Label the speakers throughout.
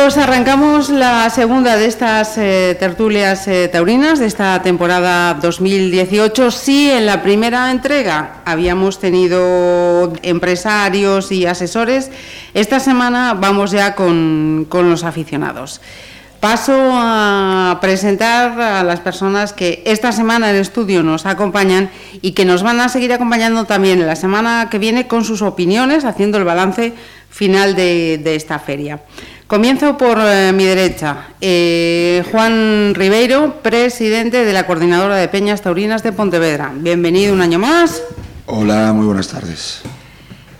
Speaker 1: Saludos, arrancamos la segunda de estas eh, tertulias eh, taurinas de esta temporada 2018. Sí, en la primera entrega habíamos tenido empresarios y asesores. Esta semana vamos ya con, con los aficionados. Paso a presentar a las personas que esta semana en estudio nos acompañan y que nos van a seguir acompañando también la semana que viene con sus opiniones, haciendo el balance final de, de esta feria. Comienzo por eh, mi derecha. Eh, Juan Ribeiro, presidente de la Coordinadora de Peñas Taurinas de Pontevedra. Bienvenido un año más.
Speaker 2: Hola, muy buenas tardes.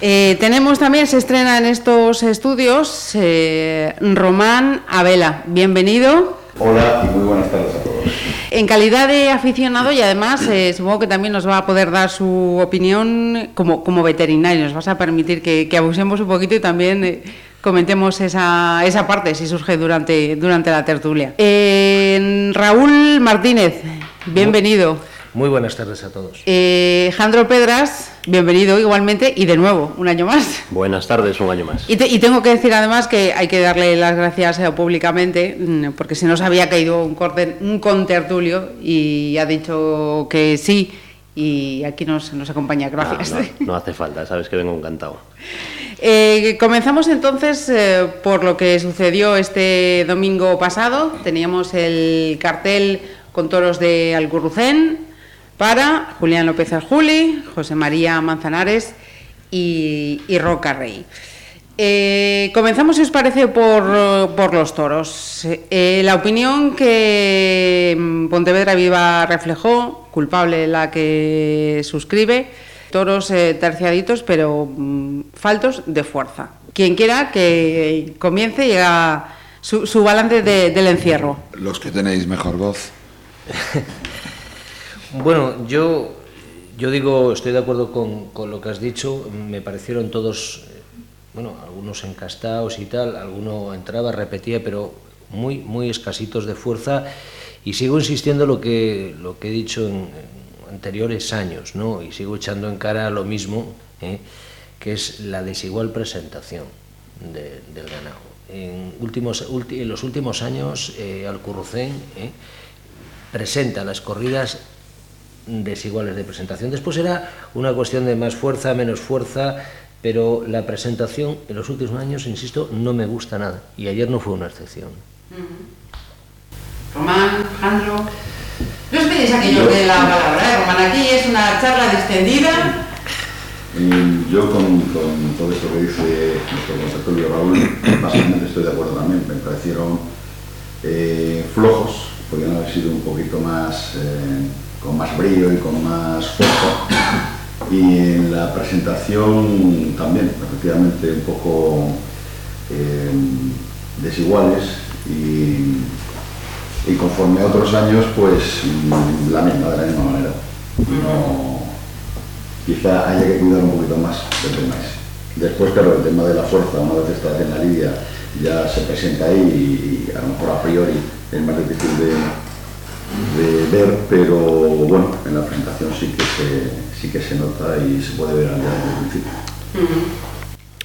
Speaker 1: Eh, tenemos también, se estrena en estos estudios, eh, Román Abela. Bienvenido.
Speaker 3: Hola y muy buenas tardes a todos.
Speaker 1: En calidad de aficionado y además eh, supongo que también nos va a poder dar su opinión como, como veterinario. Nos vas a permitir que, que abusemos un poquito y también eh, comentemos esa, esa parte si surge durante, durante la tertulia. Eh, Raúl Martínez, bienvenido.
Speaker 4: Muy buenas tardes a todos.
Speaker 1: Eh, Jandro Pedras, bienvenido igualmente y de nuevo, un año más.
Speaker 5: Buenas tardes, un año más.
Speaker 1: Y, te- y tengo que decir además que hay que darle las gracias eh, públicamente mm, porque se nos había caído un, corte, un contertulio y ha dicho que sí y aquí nos, nos acompaña. Gracias.
Speaker 5: Ah, no, no hace falta, sabes que vengo encantado.
Speaker 1: Eh, comenzamos entonces eh, por lo que sucedió este domingo pasado. Teníamos el cartel con toros de Algurrucén para Julián López Aljuli, José María Manzanares y, y Roca Rey. Eh, comenzamos, si os parece, por, los toros. La opinión que mm, Pontevedra Viva reflejó, culpable la que suscribe, toros eh, terciaditos, pero mm, faltos de fuerza. Quien quiera que comience y haga su, su balance de- del encierro.
Speaker 2: Los que tenéis mejor voz.
Speaker 4: Bueno, yo, yo digo, estoy de acuerdo con, con lo que has dicho. Me parecieron todos, eh, bueno, algunos encastados y tal, alguno entraba, repetía, pero muy, muy escasitos de fuerza. Y sigo insistiendo lo que, lo que he dicho en, en anteriores años, ¿no? Y sigo echando en cara lo mismo, ¿eh? que es la desigual presentación de- del ganado. En, últimos, en los últimos años, eh, ¿eh? presenta las corridas desiguales de presentación. Después era una cuestión de más fuerza, menos fuerza, pero la presentación en los últimos años, insisto, no me gusta nada. Y ayer no fue una excepción.
Speaker 1: Román, Alejandro. No os pedís a que yo dé la palabra, ¿eh? Román. Aquí es una charla distendida.
Speaker 3: Eh, Yo con, con todo esto que dice nuestro conservatorio Raúl, básicamente estoy de acuerdo también. Me parecieron eh, flojos, podrían haber sido un poquito más, eh, con más brillo y con más fuerza. Y en la presentación también, efectivamente, un poco eh, desiguales y, y conforme a otros años, pues mm, la misma, de la misma manera. No, quizá haya que cuidar un poquito más del tema ese. Después, claro, el tema de la fuerza, una vez estás en la lidia, ya se presenta ahí y a lo mejor a priori es más difícil de, de ver, pero bueno, en la presentación sí que se, sí que se nota y se puede ver al principio.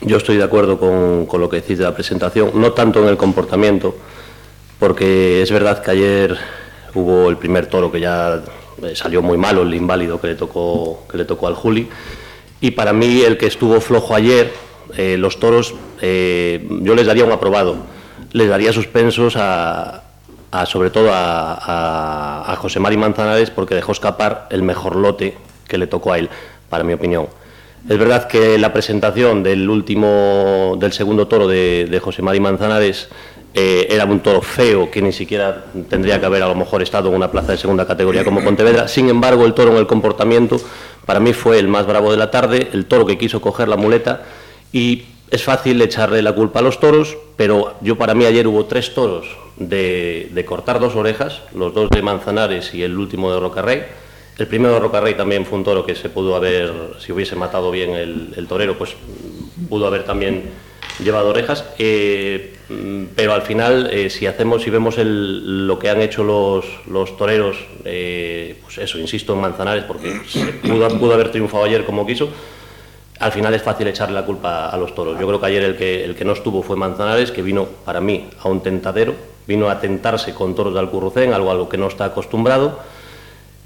Speaker 5: Yo estoy de acuerdo con, con lo que decís de la presentación, no tanto en el comportamiento, porque es verdad que ayer hubo el primer toro que ya eh, salió muy malo, el inválido que le tocó, que le tocó al Juli, y para mí el que estuvo flojo ayer, eh, los toros, eh, yo les daría un aprobado, les daría suspensos a, a, sobre todo a, José Mari Manzanares porque dejó escapar el mejor lote que le tocó a él, para mi opinión. Es verdad que la presentación del último, del segundo toro de, de José Mari Manzanares eh, era un toro feo que ni siquiera tendría que haber a lo mejor estado en una plaza de segunda categoría como Pontevedra. Sin embargo, el toro en el comportamiento para mí fue el más bravo de la tarde, el toro que quiso coger la muleta y es fácil echarle la culpa a los toros, pero yo para mí ayer hubo tres toros de, cortar dos orejas, los dos de Manzanares y el último de Rocarrey. El primero de Rocarrey también fue un toro que se pudo haber, si hubiese matado bien el, torero, pues pudo haber también llevado orejas. Eh, pero al final, eh, si hacemos, si vemos lo que han hecho los, los toreros, eh, pues eso, insisto en Manzanares, porque pudo, pudo haber triunfado ayer como quiso al final es fácil echarle la culpa a los toros. Yo creo que ayer el que, el que no estuvo fue Manzanares, que vino para mí a un tentadero, vino a tentarse con toros de Alcurrucén, algo a lo que no está acostumbrado,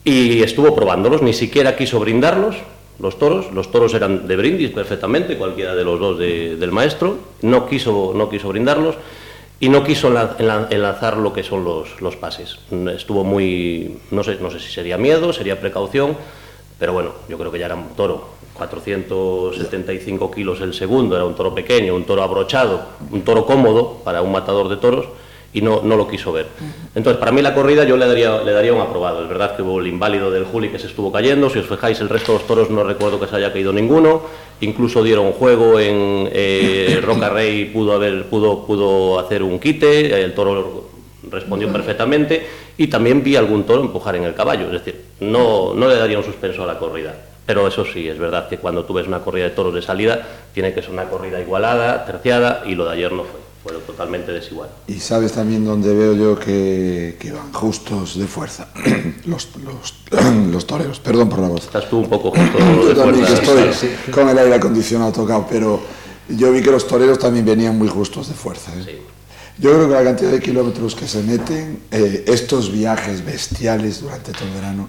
Speaker 5: y estuvo probándolos, ni siquiera quiso brindarlos, los toros, los toros eran de brindis perfectamente, cualquiera de los dos del maestro, no quiso, no quiso brindarlos y no quiso enlazar lo que son los, los pases. Estuvo muy, no sé, no sé si sería miedo, sería precaución, pero bueno, yo creo que ya era un toro. 475 kilos el segundo, era un toro pequeño, un toro abrochado, un toro cómodo para un matador de toros y no, no lo quiso ver. Entonces, para mí la corrida yo le daría, le daría un aprobado. Es verdad que hubo el inválido del Juli que se estuvo cayendo, si os fijáis el resto de los toros no recuerdo que se haya caído ninguno, incluso dieron juego en eh, Roca Rey, pudo, haber, pudo, pudo hacer un quite, el toro respondió perfectamente. Y también vi algún toro empujar en el caballo, es decir, no, no le daría un suspenso a la corrida. Pero eso sí, es verdad que cuando tú ves una corrida de toros de salida, tiene que ser una corrida igualada, terciada, y lo de ayer no fue, fue totalmente desigual.
Speaker 2: Y sabes también dónde veo yo que, van justos de fuerza los, los, toreros, perdón por la voz.
Speaker 5: Estás tú un poco justo
Speaker 2: de también estoy con el aire acondicionado tocado, pero yo vi que los toreros también venían muy justos de fuerza. ¿eh? Yo creo que la cantidad de kilómetros que se meten, eh, estos viajes bestiales durante todo el verano,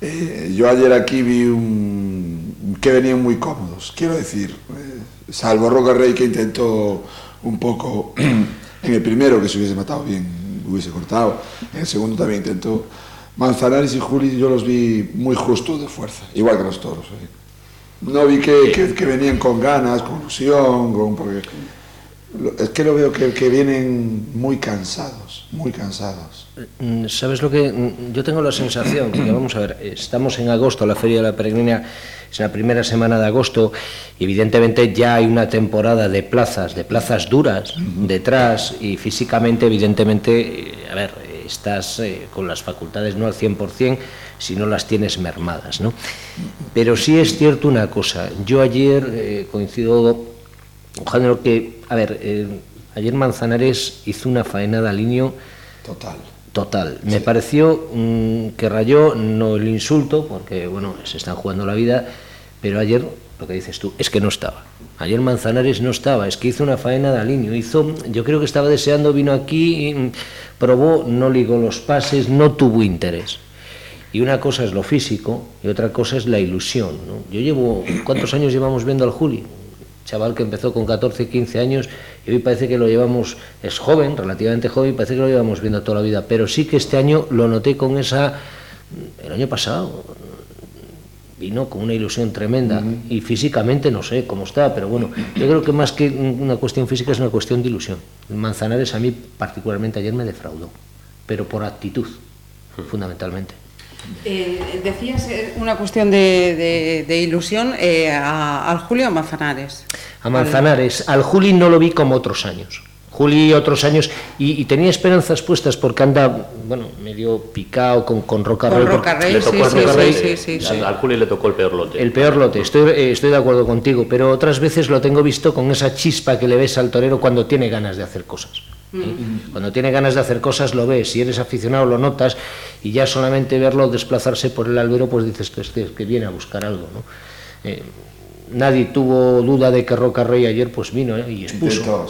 Speaker 2: eh, yo ayer aquí vi un, que venían muy cómodos, quiero decir, eh, salvo Roca Rey que intentó un poco, en el primero que se hubiese matado bien, hubiese cortado, en el segundo también intentó. Manzanares y Juli yo los vi muy justos de fuerza, igual que los toros. ¿eh? No vi que, que, venían con ganas, con ilusión, con, porque es que lo veo que, que vienen muy cansados, muy cansados.
Speaker 4: Mm, ¿Sabes lo que.? Mm, yo tengo la sensación que, vamos a ver, estamos en agosto, la Feria de la Peregrina es la primera semana de agosto, evidentemente ya hay una temporada de plazas, de plazas duras detrás, y físicamente, evidentemente, eh, a ver, estás eh, con las facultades no al 100%, si no las tienes mermadas, ¿no? Pero sí es cierto una cosa, yo ayer eh, coincido, ojalá que, a ver, ayer Manzanares hizo una faena de alineo.
Speaker 2: Total
Speaker 4: total. Me pareció mm, que rayó, no el insulto, porque bueno, se están jugando la vida, pero ayer, lo que dices tú, es que no estaba. Ayer Manzanares no estaba, es que hizo una faena de alineo, hizo, yo creo que estaba deseando, vino aquí, mm, probó, no ligó los pases, no tuvo interés. Y una cosa es lo físico y otra cosa es la ilusión. Yo llevo, ¿cuántos años llevamos viendo al Juli? Chaval que empezó con 14, 15 años y hoy parece que lo llevamos, es joven, relativamente joven, parece que lo llevamos viendo toda la vida, pero sí que este año lo noté con esa, el año pasado vino con una ilusión tremenda y físicamente no sé cómo está, pero bueno, yo creo que más que una cuestión física es una cuestión de ilusión. Manzanares a mí particularmente ayer me defraudó, pero por actitud, fundamentalmente.
Speaker 1: Eh, decías eh, una cuestión de, ilusión eh, al Julio a Manzanares.
Speaker 4: A Manzanares. Al Juli no lo vi como otros años. Juli otros años y, tenía esperanzas puestas porque anda, bueno, medio picado con, con Roca Rey.
Speaker 1: le tocó sí, sí,
Speaker 5: sí, Al Juli le tocó el peor lote.
Speaker 4: El peor lote, estoy, estoy de acuerdo contigo, pero otras veces lo tengo visto con esa chispa que le ves al torero cuando tiene ganas de hacer cosas. Mm. Cuando tiene ganas de hacer cosas lo ves, si eres aficionado lo notas y ya solamente verlo desplazarse por el albero pues dices que, que viene a buscar algo. ¿no? Eh, nadie tuvo duda de que Roca Rey ayer pues vino ¿eh? y expuso.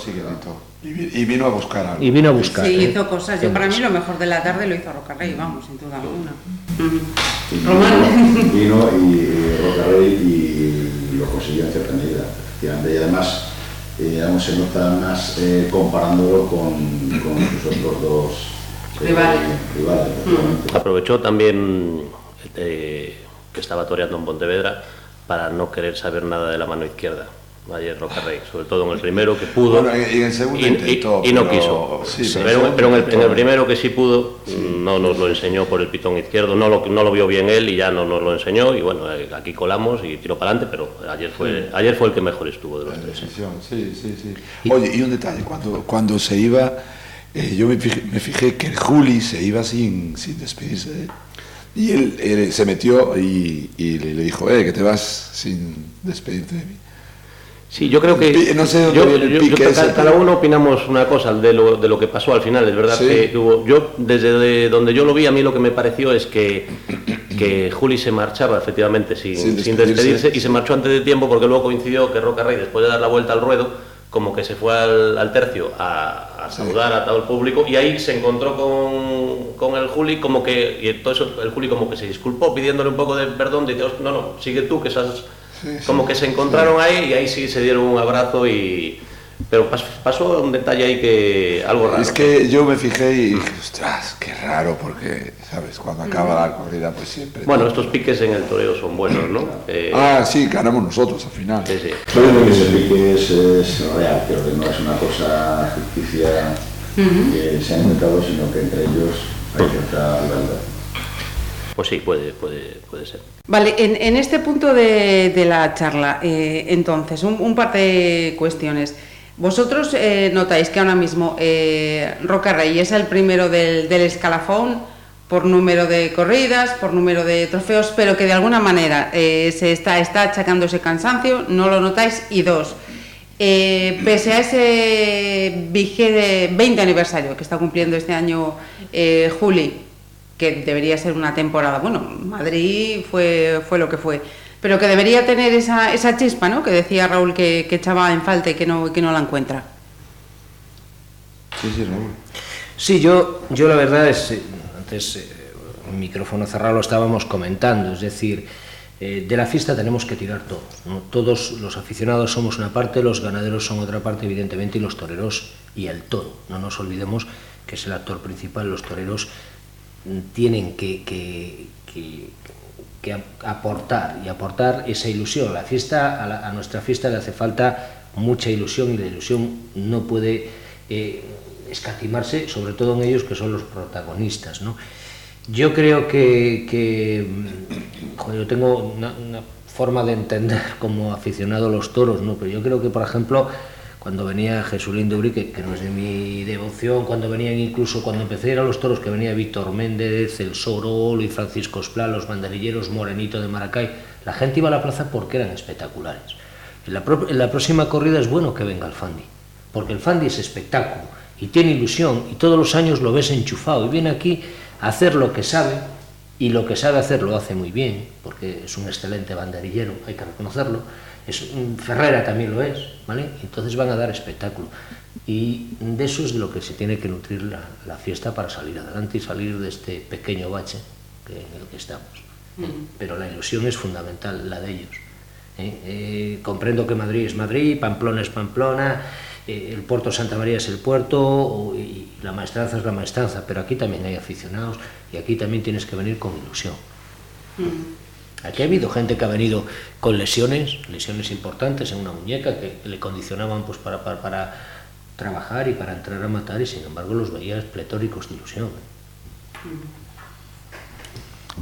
Speaker 2: y, vino a buscar algo.
Speaker 4: Y vino a buscar.
Speaker 1: Sí, ¿eh? hizo cosas. Yo para mí lo mejor de la tarde lo hizo Roca Rey, vamos, sin duda alguna.
Speaker 6: Román. Vino y Roca Rey y lo consiguió en cierta medida. Y además eh, aún se nota más eh, comparándolo con, con, sus otros dos
Speaker 1: eh, rivales.
Speaker 5: Mm. Aprovechó también que estaba toreando en Pontevedra para no querer saber nada de la mano izquierda. Ayer Roca Rey, sobre todo en el primero que pudo.
Speaker 2: Bueno, y en el segundo intentó,
Speaker 5: y, no quiso.
Speaker 2: Sí,
Speaker 5: pero, pero, en, el, en, el, primero que sí pudo, no nos lo enseñó por el pitón izquierdo, no lo, no lo vio bien él y ya no nos lo enseñó. Y bueno, eh, aquí colamos y tiró para adelante, pero ayer fue, ayer fue el que mejor estuvo de los tres.
Speaker 2: Sí, sí, sí. Oye, y un detalle, cuando, cuando se iba, eh, yo me fijé, me fijé, que el Juli se iba sin, sin despedirse Y él, se metió y, y le dijo, eh, que te vas sin despedirte de mí.
Speaker 5: Sí, yo creo que.
Speaker 2: No sé
Speaker 5: yo, cada, uno opinamos una cosa de lo, de lo que pasó al final. Es verdad que Yo, desde donde yo lo vi, a mí lo que me pareció es que, que Juli se marchaba efectivamente sin, sin, despedirse. y se marchó antes de tiempo porque luego coincidió que Roca Rey, después de dar la vuelta al ruedo, como que se fue al, tercio a, saludar a todo el público y ahí se encontró con, con, el Juli como que y todo eso el Juli como que se disculpó pidiéndole un poco de perdón dice no no sigue tú que estás como que se encontraron ahí y ahí sí se dieron un abrazo y... Pero pasó un detalle ahí que algo raro.
Speaker 2: Es que yo me fijé y dije, ostras, qué raro, porque, ¿sabes? Cuando acaba la corrida, pues siempre...
Speaker 5: Bueno, estos piques en el toreo son buenos, ¿no?
Speaker 2: Eh, ah, sí, ganamos nosotros al final.
Speaker 6: Sí, sí. Yo que ese pique es, es real, creo que no es una cosa ficticia que se ha inventado, sino que entre ellos hay cierta rivalidad.
Speaker 5: Pues sí, puede, puede, puede ser.
Speaker 1: Vale, en, este punto de, la charla, eh, entonces, un, par de cuestiones. Vosotros eh, notáis que ahora mismo eh, Roca Rey es el primero del, escalafón por número de corridas, por número de trofeos, pero que de alguna manera se está, está achacando ese cansancio, no lo notáis. Y dos, pese a ese 20 aniversario que está cumpliendo este año Juli, que debería ser una temporada, bueno, Madrid fue, fue lo que fue, pero que debería tener esa, esa chispa, ¿no? Que decía Raúl que, que, echaba en falta y que no, que no la encuentra.
Speaker 2: Sí, sí, Raúl.
Speaker 4: Sí, yo, yo la verdad es, eh, antes eh, un micrófono cerrado lo estábamos comentando, es decir, eh, de la fiesta tenemos que tirar todos, ¿no? todos los aficionados somos una parte, los ganaderos son otra parte, evidentemente, y los toreros y el toro, no nos olvidemos que es el actor principal, los toreros tienen que, que, aportar y aportar esa ilusión. La fiesta, a, nuestra fiesta le hace falta mucha ilusión y la ilusión no puede eh, escatimarse, sobre todo en ellos que son los protagonistas. ¿no? Yo creo que, mm, yo tengo una, una, forma de entender como aficionado a los toros, ¿no? pero yo creo que, por ejemplo, cuando venía Jesulín de Urique, que no es de mi devoción, cuando venían incluso, cuando empecé a ir a los toros, que venía Víctor Méndez, El Soro, Luis Francisco Esplá, los banderilleros, Morenito de Maracay, la gente iba a la plaza porque eran espectaculares. En la, en la próxima corrida es bueno que venga el Fandi, porque el Fandi es espectáculo y tiene ilusión y todos los años lo ves enchufado y viene aquí a hacer lo que sabe y lo que sabe hacer lo hace muy bien, porque es un excelente banderillero, hay que reconocerlo es, Ferrera también lo es, ¿vale? Entonces van a dar espectáculo. Y de eso es de lo que se tiene que nutrir la, fiesta para salir adelante y salir de este pequeño bache en el que estamos. Pero la ilusión es fundamental, la de ellos. ¿eh? Eh, comprendo que Madrid es Madrid, Pamplona es Pamplona, eh, el puerto Santa María es el puerto y la maestranza es la maestranza, pero aquí también hay aficionados y aquí también tienes que venir con ilusión. Aquí ha habido gente que ha venido con lesiones, lesiones importantes en una muñeca que le condicionaban pues, para, trabajar y para entrar a matar y sin embargo los veías pletóricos de ilusión.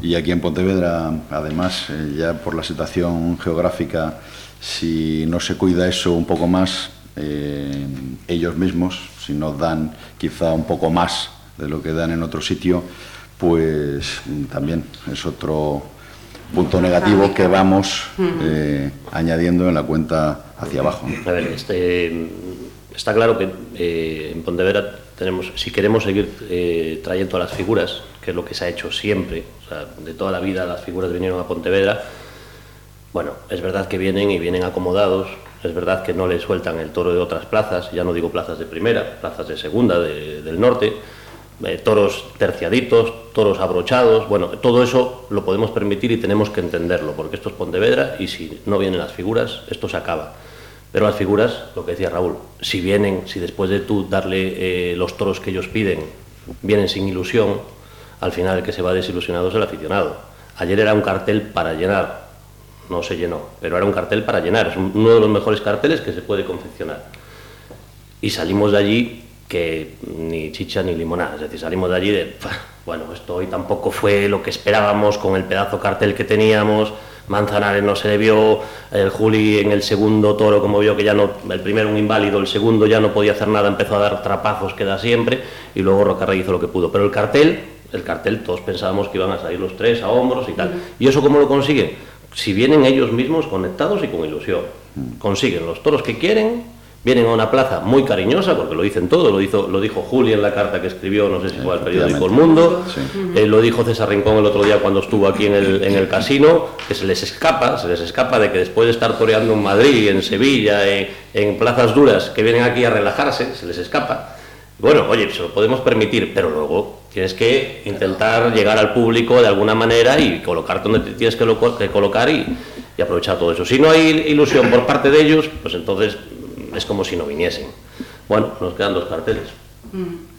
Speaker 6: Y aquí en Pontevedra, además, eh, ya por la situación geográfica, si no se cuida eso un poco más, eh, ellos mismos, si no dan quizá un poco más de lo que dan en otro sitio, pues también es otro punto negativo que vamos eh, añadiendo en la cuenta hacia abajo.
Speaker 5: A ver, este, está claro que eh, en Pontevedra tenemos, si queremos seguir eh, trayendo a las figuras, que es lo que se ha hecho siempre, o sea, de toda la vida las figuras vinieron a Pontevedra, bueno, es verdad que vienen y vienen acomodados, es verdad que no le sueltan el toro de otras plazas, ya no digo plazas de primera, plazas de segunda, del norte, eh, toros terciaditos, toros abrochados, bueno, todo eso lo podemos permitir y tenemos que entenderlo, porque esto es Pontevedra y si no vienen las figuras, esto se acaba. Pero las figuras, lo que decía Raúl, si vienen, si después de tú darle eh, los toros que ellos piden, vienen sin ilusión, al final el que se va desilusionado es el aficionado. Ayer era un cartel para llenar, no se llenó, pero era un cartel para llenar, es uno de los mejores carteles que se puede confeccionar. Y salimos de allí que ni chicha ni limonada, es decir, salimos de allí de, bueno, esto hoy tampoco fue lo que esperábamos con el pedazo cartel que teníamos, Manzanares no se le vio, el Juli en el segundo toro, como vio que ya no, el primero un inválido, el segundo ya no podía hacer nada, empezó a dar trapazos que da siempre, y luego Rocarrey hizo lo que pudo. Pero el cartel, el cartel, todos pensábamos que iban a salir los tres a hombros y tal. ¿Y eso cómo lo consiguen? Si vienen ellos mismos conectados y con ilusión. Consiguen los toros que quieren, vienen a una plaza muy cariñosa, porque lo dicen todo, lo, hizo, lo dijo Juli en la carta que escribió, no sé si fue al periódico El Mundo, eh, lo dijo César Rincón el otro día cuando estuvo aquí en el, en el, casino, que se les escapa, se les escapa de que después de estar toreando en Madrid, en Sevilla, en, en plazas duras, que vienen aquí a relajarse, se les escapa. Bueno, oye, se lo podemos permitir, pero luego tienes que intentar llegar al público de alguna manera y colocarte donde te tienes que, lo, que colocar y, y aprovechar todo eso. Si no hay ilusión por parte de ellos, pues entonces es como si no viniesen. Bueno, nos quedan dos carteles.
Speaker 1: Mm.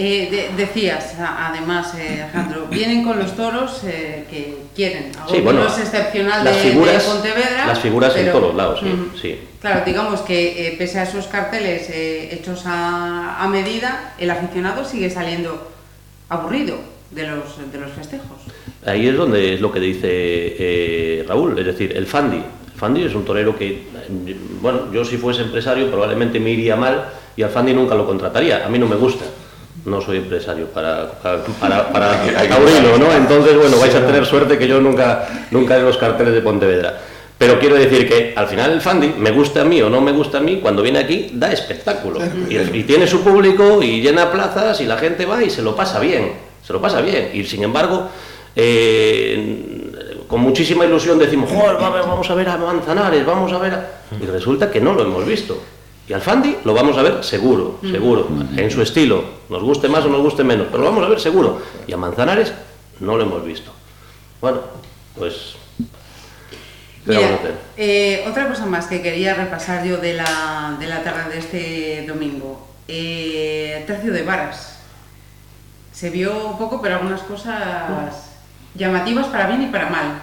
Speaker 1: Eh, de, decías, además, eh, Alejandro, vienen con los toros eh, que quieren. Algo
Speaker 5: sí, bueno,
Speaker 1: no es excepcional
Speaker 5: las
Speaker 1: de,
Speaker 5: figuras,
Speaker 1: de Pontevedra.
Speaker 5: Las figuras
Speaker 1: pero,
Speaker 5: en todos lados,
Speaker 1: mm,
Speaker 5: sí.
Speaker 1: Claro, digamos que pese a esos carteles hechos a, a, medida, el aficionado sigue saliendo aburrido de los, de los festejos.
Speaker 5: Ahí es donde es lo que dice Raúl, es decir, el Fandi. Fandi es un torero que, bueno, yo si fuese empresario probablemente me iría mal y al Fandi nunca lo contrataría. A mí no me gusta. No soy empresario para, para, para, para Taurino, ¿no? Entonces, bueno, vais a tener suerte que yo nunca, nunca de los carteles de Pontevedra. Pero quiero decir que al final el Fandi, me gusta a mí o no me gusta a mí, cuando viene aquí da espectáculo. Y, y tiene su público y llena plazas y la gente va y se lo pasa bien. Se lo pasa bien. Y sin embargo, eh, con muchísima ilusión decimos, Joder, vamos a ver a Manzanares, vamos a ver a... Y resulta que no lo hemos visto. Y al Fandi lo vamos a ver seguro, seguro, en su estilo, nos guste más o nos guste menos, pero lo vamos a ver seguro. Y a Manzanares no lo hemos visto. Bueno, pues...
Speaker 1: Mira, eh, otra cosa más que quería repasar yo de la, de la tarde de este domingo. Eh, tercio de varas. Se vio poco, pero algunas cosas llamativas para bien y para mal.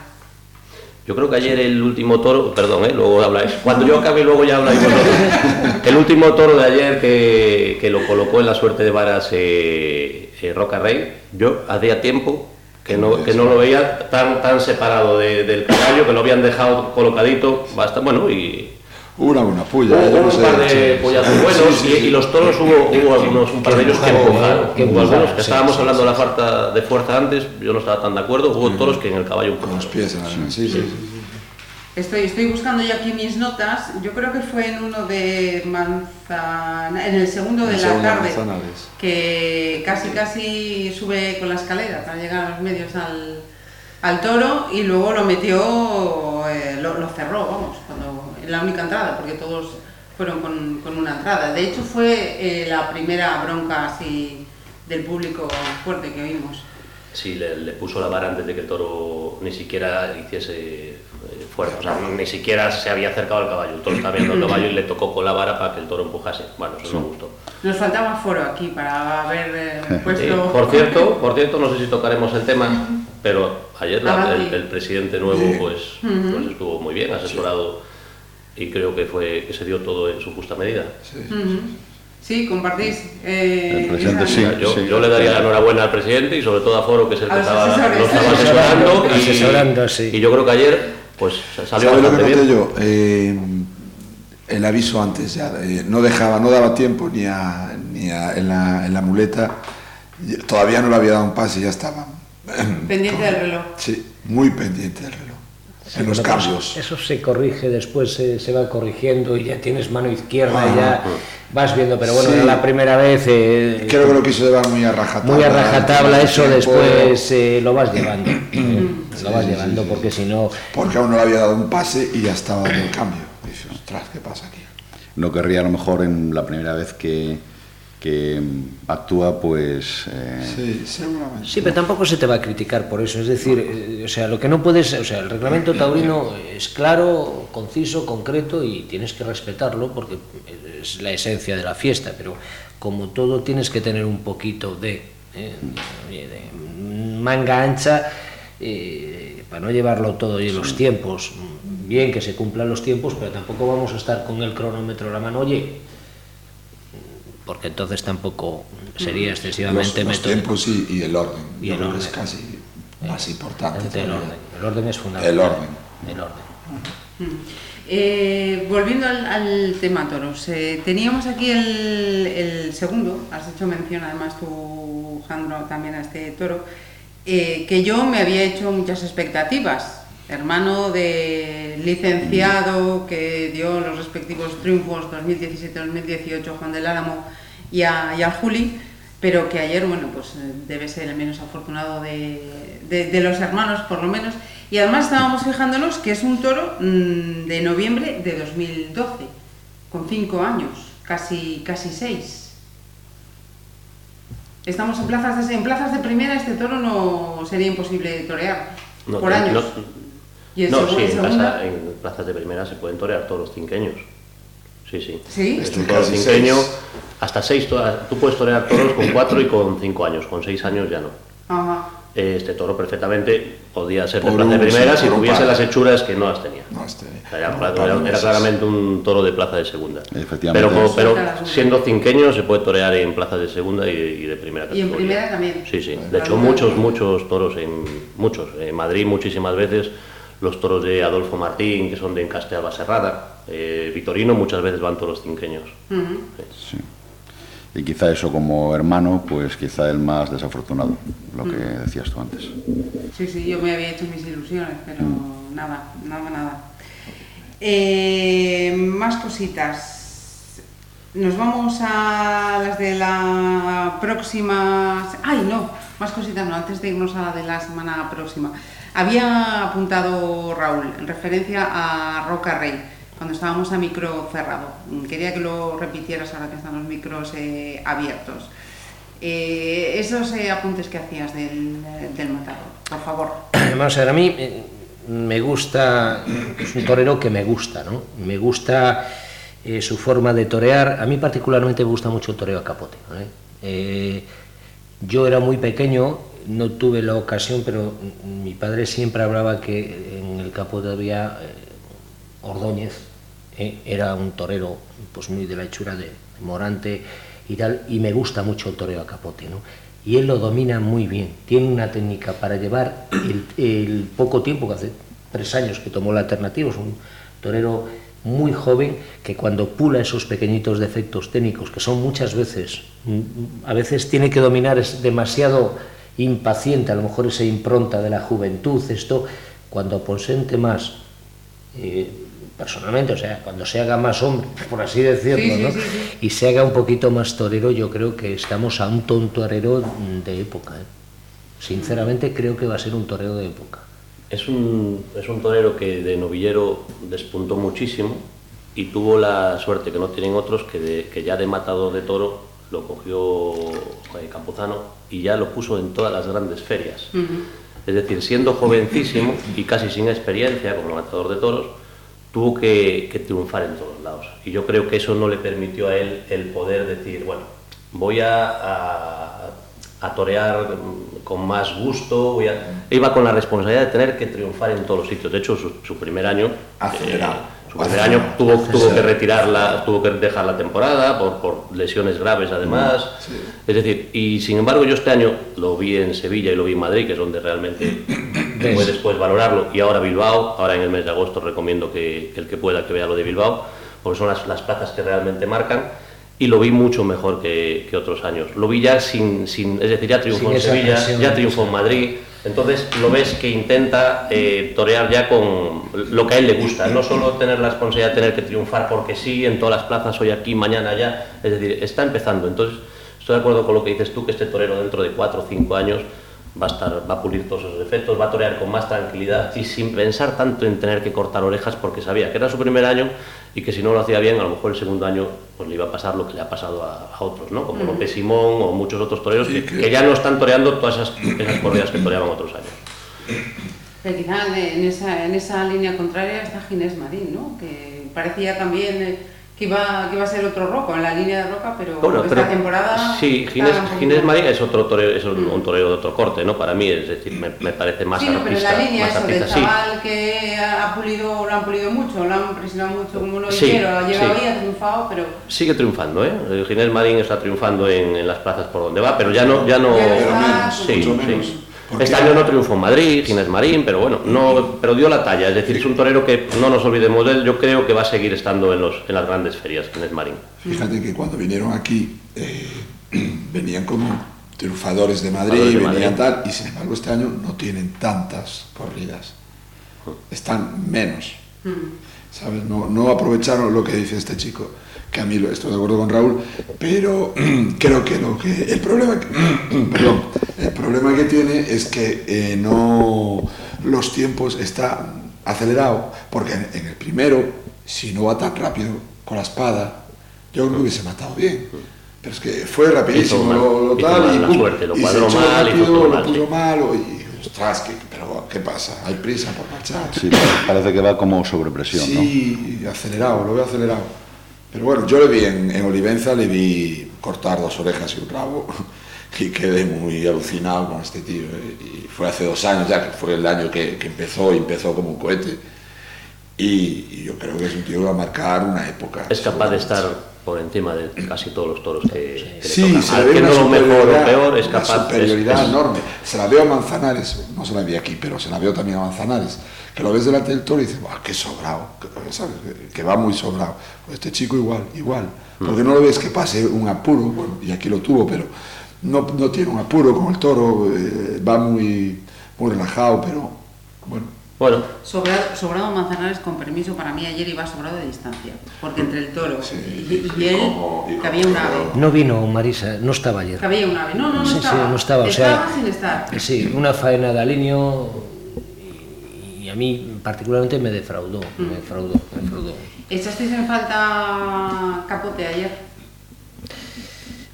Speaker 5: Yo creo que ayer el último toro, perdón, ¿eh? luego habláis, cuando yo acabe luego ya habláis vosotros. El último toro de ayer que, que lo colocó en la suerte de varas eh, eh, Roca Rey, yo hacía tiempo que no, que no lo veía tan, tan separado de, del caballo, que lo habían dejado colocadito, basta, bueno, y,
Speaker 2: una buena puya.
Speaker 5: Hubo,
Speaker 2: no
Speaker 5: un
Speaker 2: sé,
Speaker 5: par de
Speaker 2: sí.
Speaker 5: pollazos buenos
Speaker 2: Sí, sí,
Speaker 5: y, y los toros hubo, hubo algunos, un par de ellos que empujaron.
Speaker 4: que
Speaker 5: Hubo algunos que estábamos hablando de la falta de fuerza antes, yo no estaba tan de acuerdo, hubo toros que en el caballo
Speaker 2: Con los pies sí, sí.
Speaker 1: Estoy, estoy buscando yo aquí mis notas. Yo creo que fue en uno de Manzana, en el segundo de
Speaker 2: El
Speaker 1: la
Speaker 2: segundo
Speaker 1: tarde, que casi casi sube con la escalera para llegar a los medios al, al toro y luego lo metió, eh, lo, lo cerró, vamos, cuando, la única entrada, porque todos fueron con, con una entrada. De hecho fue eh, la primera bronca así del público fuerte que vimos.
Speaker 5: Sí, le, le puso la vara antes de que el toro ni siquiera hiciese eh, fuerza, o sea, ni siquiera se había acercado al caballo. El toro estaba viendo el caballo y le tocó con la vara para que el toro empujase. Bueno, eso no gustó.
Speaker 1: Nos faltaba foro aquí para haber eh,
Speaker 5: Eh,
Speaker 1: puesto...
Speaker 5: por cierto, por cierto, no sé si tocaremos el tema, pero ayer la-
Speaker 1: Ah,
Speaker 5: el,
Speaker 1: sí.
Speaker 5: el presidente nuevo
Speaker 2: Sí.
Speaker 5: pues, pues estuvo muy bien asesorado y creo que fue que se dio todo en su justa medida.
Speaker 1: Ujú. Sí, compartís. eh,
Speaker 3: El presidente sí.
Speaker 5: yo, yo le daría la enhorabuena al presidente y sobre todo a Foro, que es el que estaba, lo estaba asesorando. Y,
Speaker 4: Asesorando, sí.
Speaker 5: y yo creo que ayer pues salió
Speaker 2: ¿Sabes lo que noté yo? Eh, el aviso antes ya, eh, no dejaba, no daba tiempo ni, a, ni a- en, la, en la muleta, todavía no le había dado un pase y ya estaba.
Speaker 1: Pendiente del reloj.
Speaker 2: Sí, muy pendiente del reloj. En los
Speaker 4: Bueno, pues
Speaker 2: cambios.
Speaker 4: Eso se corrige después, se, se va corrigiendo y ya tienes mano izquierda y ya vas viendo, pero bueno,
Speaker 2: Sí.
Speaker 4: era la primera vez. eh,
Speaker 2: Creo que lo quiso llevar muy a rajatabla.
Speaker 4: muy a rajatabla, eso
Speaker 2: Tiempo,
Speaker 4: después eh, lo vas llevando. eh, lo vas llevando
Speaker 2: sí,
Speaker 4: porque si no.
Speaker 2: Porque aún no le había dado un pase y ya estaba dando el cambio. Dices, ostras, ¿qué pasa aquí?
Speaker 3: No querría a lo mejor en la primera vez que, que actúa, pues... eh,
Speaker 2: Sí, seguramente.
Speaker 4: Sí, pero tampoco se te va a criticar por eso. Es decir, eh, o sea, lo que no puedes, o sea, el reglamento taurino es claro, conciso, concreto y tienes que respetarlo porque es la esencia de la fiesta. Pero como todo tienes que tener un poquito de, eh, de- de manga ancha eh, para no llevarlo todo y los tiempos, bien que se cumplan los tiempos, pero tampoco vamos a estar con el cronómetro a la mano, oye, porque entonces tampoco sería excesivamente
Speaker 2: los, los tiempos y, el orden.
Speaker 4: Y el orden.
Speaker 2: es casi más importante.
Speaker 4: El orden. el orden es fundamental.
Speaker 2: El orden.
Speaker 4: El orden.
Speaker 1: Eh, volviendo al, tema toros, eh, teníamos aquí el, segundo, has hecho mención además tú, Jandro, también a este toro, eh, que yo me había hecho muchas expectativas. Hermano de licenciado que dio los respectivos triunfos 2017-2018 Juan del Álamo y, a, y al Juli, pero que ayer, bueno, pues debe ser el menos afortunado de los hermanos, por lo menos. Y además estábamos fijándonos que es un toro mm, de noviembre de 2012, con cinco años, casi, casi seis. Estamos en plazas, de, en plazas de primera, este toro no sería imposible torear por años.
Speaker 5: ¿Y en no sí, en, plazas de primera se pueden torear toros cinqueños. Sí, sí.
Speaker 1: ¿Sí?
Speaker 5: Es un toro cinqueño, hasta seis, tú puedes torear toros con cuatro y con cinco años, con seis años ya no.
Speaker 1: Ajá
Speaker 5: este toro perfectamente podía ser de plaza de primera si tuviese las hechuras que no las tenía. era, claramente un toro de plaza de segunda. Pero, pero siendo cinqueño se puede torear en plazas de segunda y, de primera
Speaker 1: categoría. Y en primera también.
Speaker 5: Sí, sí. De hecho, muchos, muchos toros, en muchos. En Madrid muchísimas veces los toros de Adolfo Martín, que son de Encastea Serrada, eh, Vitorino, muchas veces van toros cinqueños.
Speaker 3: sí y quizá eso como hermano, pues quizá el más desafortunado, lo que mm. decías tú antes.
Speaker 1: Sí, sí, yo me había hecho mis ilusiones, pero mm. nada, nada, nada. Eh, más cositas. Nos vamos a las de la próxima... Ay, no, más cositas no, antes de irnos a la de la semana próxima. Había apuntado Raúl en referencia a Roca Rey cuando estábamos a micro cerrado. Quería que lo repitieras ahora que están los micros eh, abiertos. Eh, esos eh, apuntes que hacías del, del, matador, por favor.
Speaker 4: Vamos a ver, a mí me gusta, es un torero que me gusta, ¿no? Me gusta su forma de torear. A mí particularmente me gusta mucho el toreo a capote. yo era muy pequeño, no tuve la ocasión, pero mi padre siempre hablaba que en el capote había Ordóñez eh, era un torero pues muy de la hechura de, Morante y tal, y me gusta mucho el torero a capote, ¿no? Y él lo domina muy bien, tiene una técnica para llevar el, poco tiempo, que hace tres años que tomó la alternativa, es un torero muy joven que cuando pula esos pequeñitos defectos técnicos, que son muchas veces, a veces tiene que dominar, es demasiado impaciente, a lo mejor esa impronta de la juventud, esto, cuando posente más, eh, personalmente, o sea, cuando se haga más hombre, por así decirlo, ¿no? y se haga un poquito más torero, yo creo que estamos a un tontorero de época. ¿eh? Sinceramente creo que va a ser un torero de época.
Speaker 5: Es un, es un torero que de novillero despuntó muchísimo y tuvo la suerte que no tienen otros, que, que ya de matado de toro lo cogió eh, Campuzano y ya lo puso en todas las grandes ferias. Es decir, siendo jovencísimo y casi sin experiencia como matador de toros, tuvo que, triunfar en todos lados. Y yo creo que eso no le permitió a él el poder decir, bueno, voy a, a, torear con más gusto, voy iba con la responsabilidad de tener que triunfar en todos los sitios. De hecho, su, primer año...
Speaker 2: Acelerado.
Speaker 5: Eh, su primer año tuvo, tuvo que retirarla, tuvo que dejar la temporada por, por lesiones graves además. Mm, es decir, y sin embargo yo este año lo vi en Sevilla y lo vi en Madrid, que es donde realmente después valorarlo. Y ahora Bilbao, ahora en el mes de agosto recomiendo que, el que pueda que vea lo de Bilbao, porque son las, las plazas que realmente marcan. Y lo vi mucho mejor que, que otros años. Lo vi ya sin, sin es decir, ya triunfó en Sevilla, ya triunfó en Madrid. Entonces lo ves que intenta eh, torear ya con lo que a él le gusta, no solo tener la responsabilidad de tener que triunfar porque sí, en todas las plazas, hoy aquí, mañana allá. Es decir, está empezando. Entonces, estoy de acuerdo con lo que dices tú, que este torero dentro de cuatro o cinco años va a, estar, va a pulir todos esos defectos, va a torear con más tranquilidad y sin pensar tanto en tener que cortar orejas porque sabía que era su primer año y que si no lo hacía bien, a lo mejor el segundo año pues le iba a pasar lo que le ha pasado a, otros, ¿no? como López Simón o muchos otros toreros que, ya no están toreando todas esas, esas corridas que toreaban otros años.
Speaker 1: Pero quizá en esa, en esa línea contraria está Ginés Marín, ¿no? que parecía también que iba, que iba a ser otro roco, en la línea de roca, pero esta temporada...
Speaker 5: Sí, Ginés, Marín es otro torero, es un, torero de otro corte, ¿no? Para mí, es decir, me, me parece más
Speaker 1: sí, pero en la línea eso del chaval que ha pulido, lo han pulido mucho, lo han presionado mucho como lo sí, ha llegado ahí, ha triunfado, pero...
Speaker 5: Sigue triunfando, ¿eh? Ginés Marín está triunfando en, en, las plazas por donde va, pero ya no... Ya no,
Speaker 2: sí, sí.
Speaker 5: Este año no triunfó en Madrid, Ginés Marín, pero bueno, no, pero dio la talla. Es decir, es un torero que no nos olvidemos de él. Yo creo que va a seguir estando en, los, en las grandes ferias, Ginés Marín.
Speaker 2: Fíjate que cuando vinieron aquí, eh, venían como triunfadores de Madrid, venían tal, y sin embargo este año no tienen tantas corridas. Están menos. Mm. ¿Sabes? No, no aprovecharon lo que dice este chico que a mí estoy de acuerdo con Raúl, pero creo que lo que el problema que, perdón, el problema que tiene es que eh, no los tiempos están acelerado, porque en, el primero, si no va tan rápido con la espada, yo creo que hubiese matado bien. Pero es que fue rapidísimo lo, tal y,
Speaker 5: suerte, lo cuadró mal,
Speaker 2: rápido, lo puso mal y ostras, que, pero ¿qué pasa? Hay prisa por marchar.
Speaker 3: Sí, parece que va como sobre presión,
Speaker 2: sí, acelerado, lo veo acelerado. Pero bueno, yo le vi en, Olivenza, le vi cortar dos orejas y un rabo y quedé muy alucinado con este tío. ¿eh? Y fue hace dos años ya, que fue el año que, empezó y empezó como un cohete. Y, yo creo que es un tío que va a marcar una época.
Speaker 5: Es capaz de estar por encima de casi todos los toros que,
Speaker 2: que sí, se ve
Speaker 5: no lo mejor o peor, es capaz.
Speaker 2: superioridad enorme. Se la veo a Manzanares, no se la vi aquí, pero se la veo también a Manzanares que lo ves delante del toro y dices, ¡buah, qué sobrado! Que va muy sobrado. Pues este chico igual, igual. Porque no lo ves que pase un apuro, y aquí lo tuvo, pero no, no tiene un apuro con el toro, eh, va muy, muy relajado, pero bueno.
Speaker 5: Bueno.
Speaker 1: Sobrado, sobrado, Manzanares, con permiso, para mí ayer iba sobrado de distancia, porque entre el toro y, él, que había un ave.
Speaker 4: No vino Marisa, no estaba ayer.
Speaker 1: Que había un ave, no, no, no estaba.
Speaker 4: Sí, no estaba,
Speaker 1: estaba sin estar.
Speaker 4: Sí, una faena de alineo a mí particularmente me defraudó, me mm. defraudó, me defraudó.
Speaker 1: ¿Echasteis en falta capote ayer?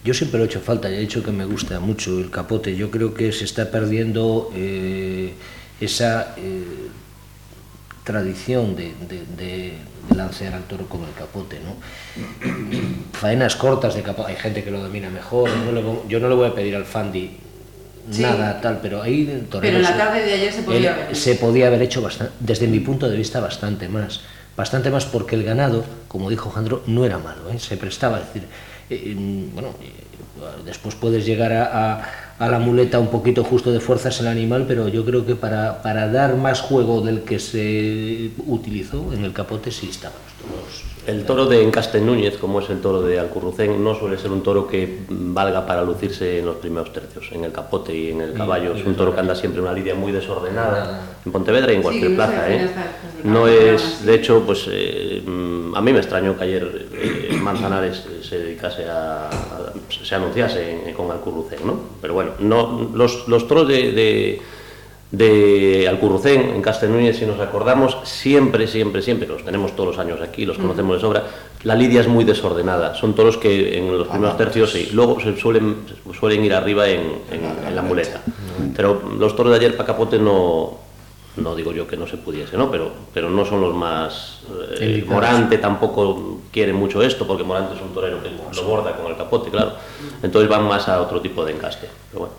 Speaker 4: Yo siempre lo he hecho falta, ya he dicho que me gusta mucho el capote. Yo creo que se está perdiendo eh, esa eh, tradición de, de, lancear al toro con el capote. ¿no? Faenas cortas de capote, hay gente que lo domina mejor. yo no le voy a pedir al Fandi nada tal, pero ahí
Speaker 1: Pero en la tarde de ayer se podía haber
Speaker 4: Se podía haber hecho bastante, desde mi punto de vista bastante más. Bastante más porque el ganado, como dijo Jandro, no era malo, ¿eh? se prestaba. Es decir, eh, bueno, eh, después puedes llegar a, a, la muleta un poquito justo de fuerzas el animal, pero yo creo que para, para dar más juego del que se utilizó en el capote sí estaban todos
Speaker 5: el toro de Encaste Núñez, como es el toro de Alcurrucén, no suele ser un toro que valga para lucirse en los primeros tercios, en el capote y en el caballo. Es un toro que anda siempre en una lidia muy desordenada, en Pontevedra y en cualquier plaza. ¿eh? No es, de hecho, pues eh, a mí me extrañó que ayer eh, Manzanares se dedicase a, se anunciase con Alcurrucén, ¿no? Pero bueno, no, los, los toros de de Alcurrucén, en Castellúñez, si nos acordamos, siempre, siempre, siempre, los tenemos todos los años aquí, los conocemos de sobra, la lidia es muy desordenada, son toros que en los primeros tercios sí, luego se suelen, suelen ir arriba en, la muleta. Pero los toros de ayer para Capote no, no digo yo que no se pudiese, ¿no? Pero, pero no son los más... Eh, Morante tampoco quiere mucho esto, porque Morante es un torero que lo borda con el capote, claro. Entonces van más a otro tipo de encaste. Pero bueno.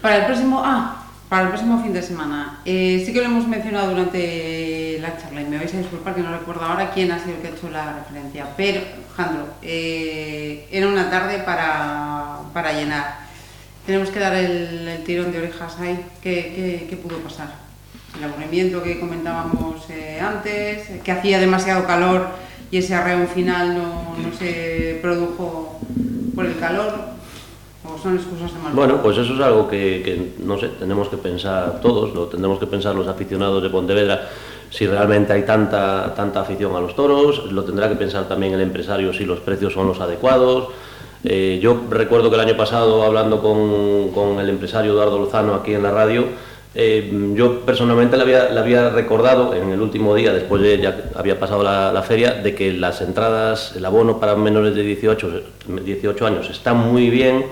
Speaker 1: Para el próximo... Ah, para el próximo fin de semana. Eh, sí que lo hemos mencionado durante la charla y me vais a disculpar que no recuerdo ahora quién ha sido el que ha hecho la referencia, pero, Jandro, eh, era una tarde para, para, llenar. Tenemos que dar el, tirón de orejas ahí. ¿Qué, qué, pudo pasar? El aburrimiento que comentábamos eh, antes, que hacía demasiado calor y ese arreo final no, no se produjo por el calor son excusas de mal
Speaker 5: Bueno, pues eso es algo que, no sé, tenemos que pensar todos, lo tendremos que pensar los aficionados de Pontevedra, si realmente hay tanta, tanta afición a los toros, lo tendrá que pensar también el empresario si los precios son los adecuados. Eh, yo recuerdo que el año pasado, hablando con, el empresario Eduardo Lozano aquí en la radio, eh, yo personalmente le había, le había, recordado en el último día, después de ya había pasado la, la, feria, de que las entradas, el abono para menores de 18, 18 años está muy bien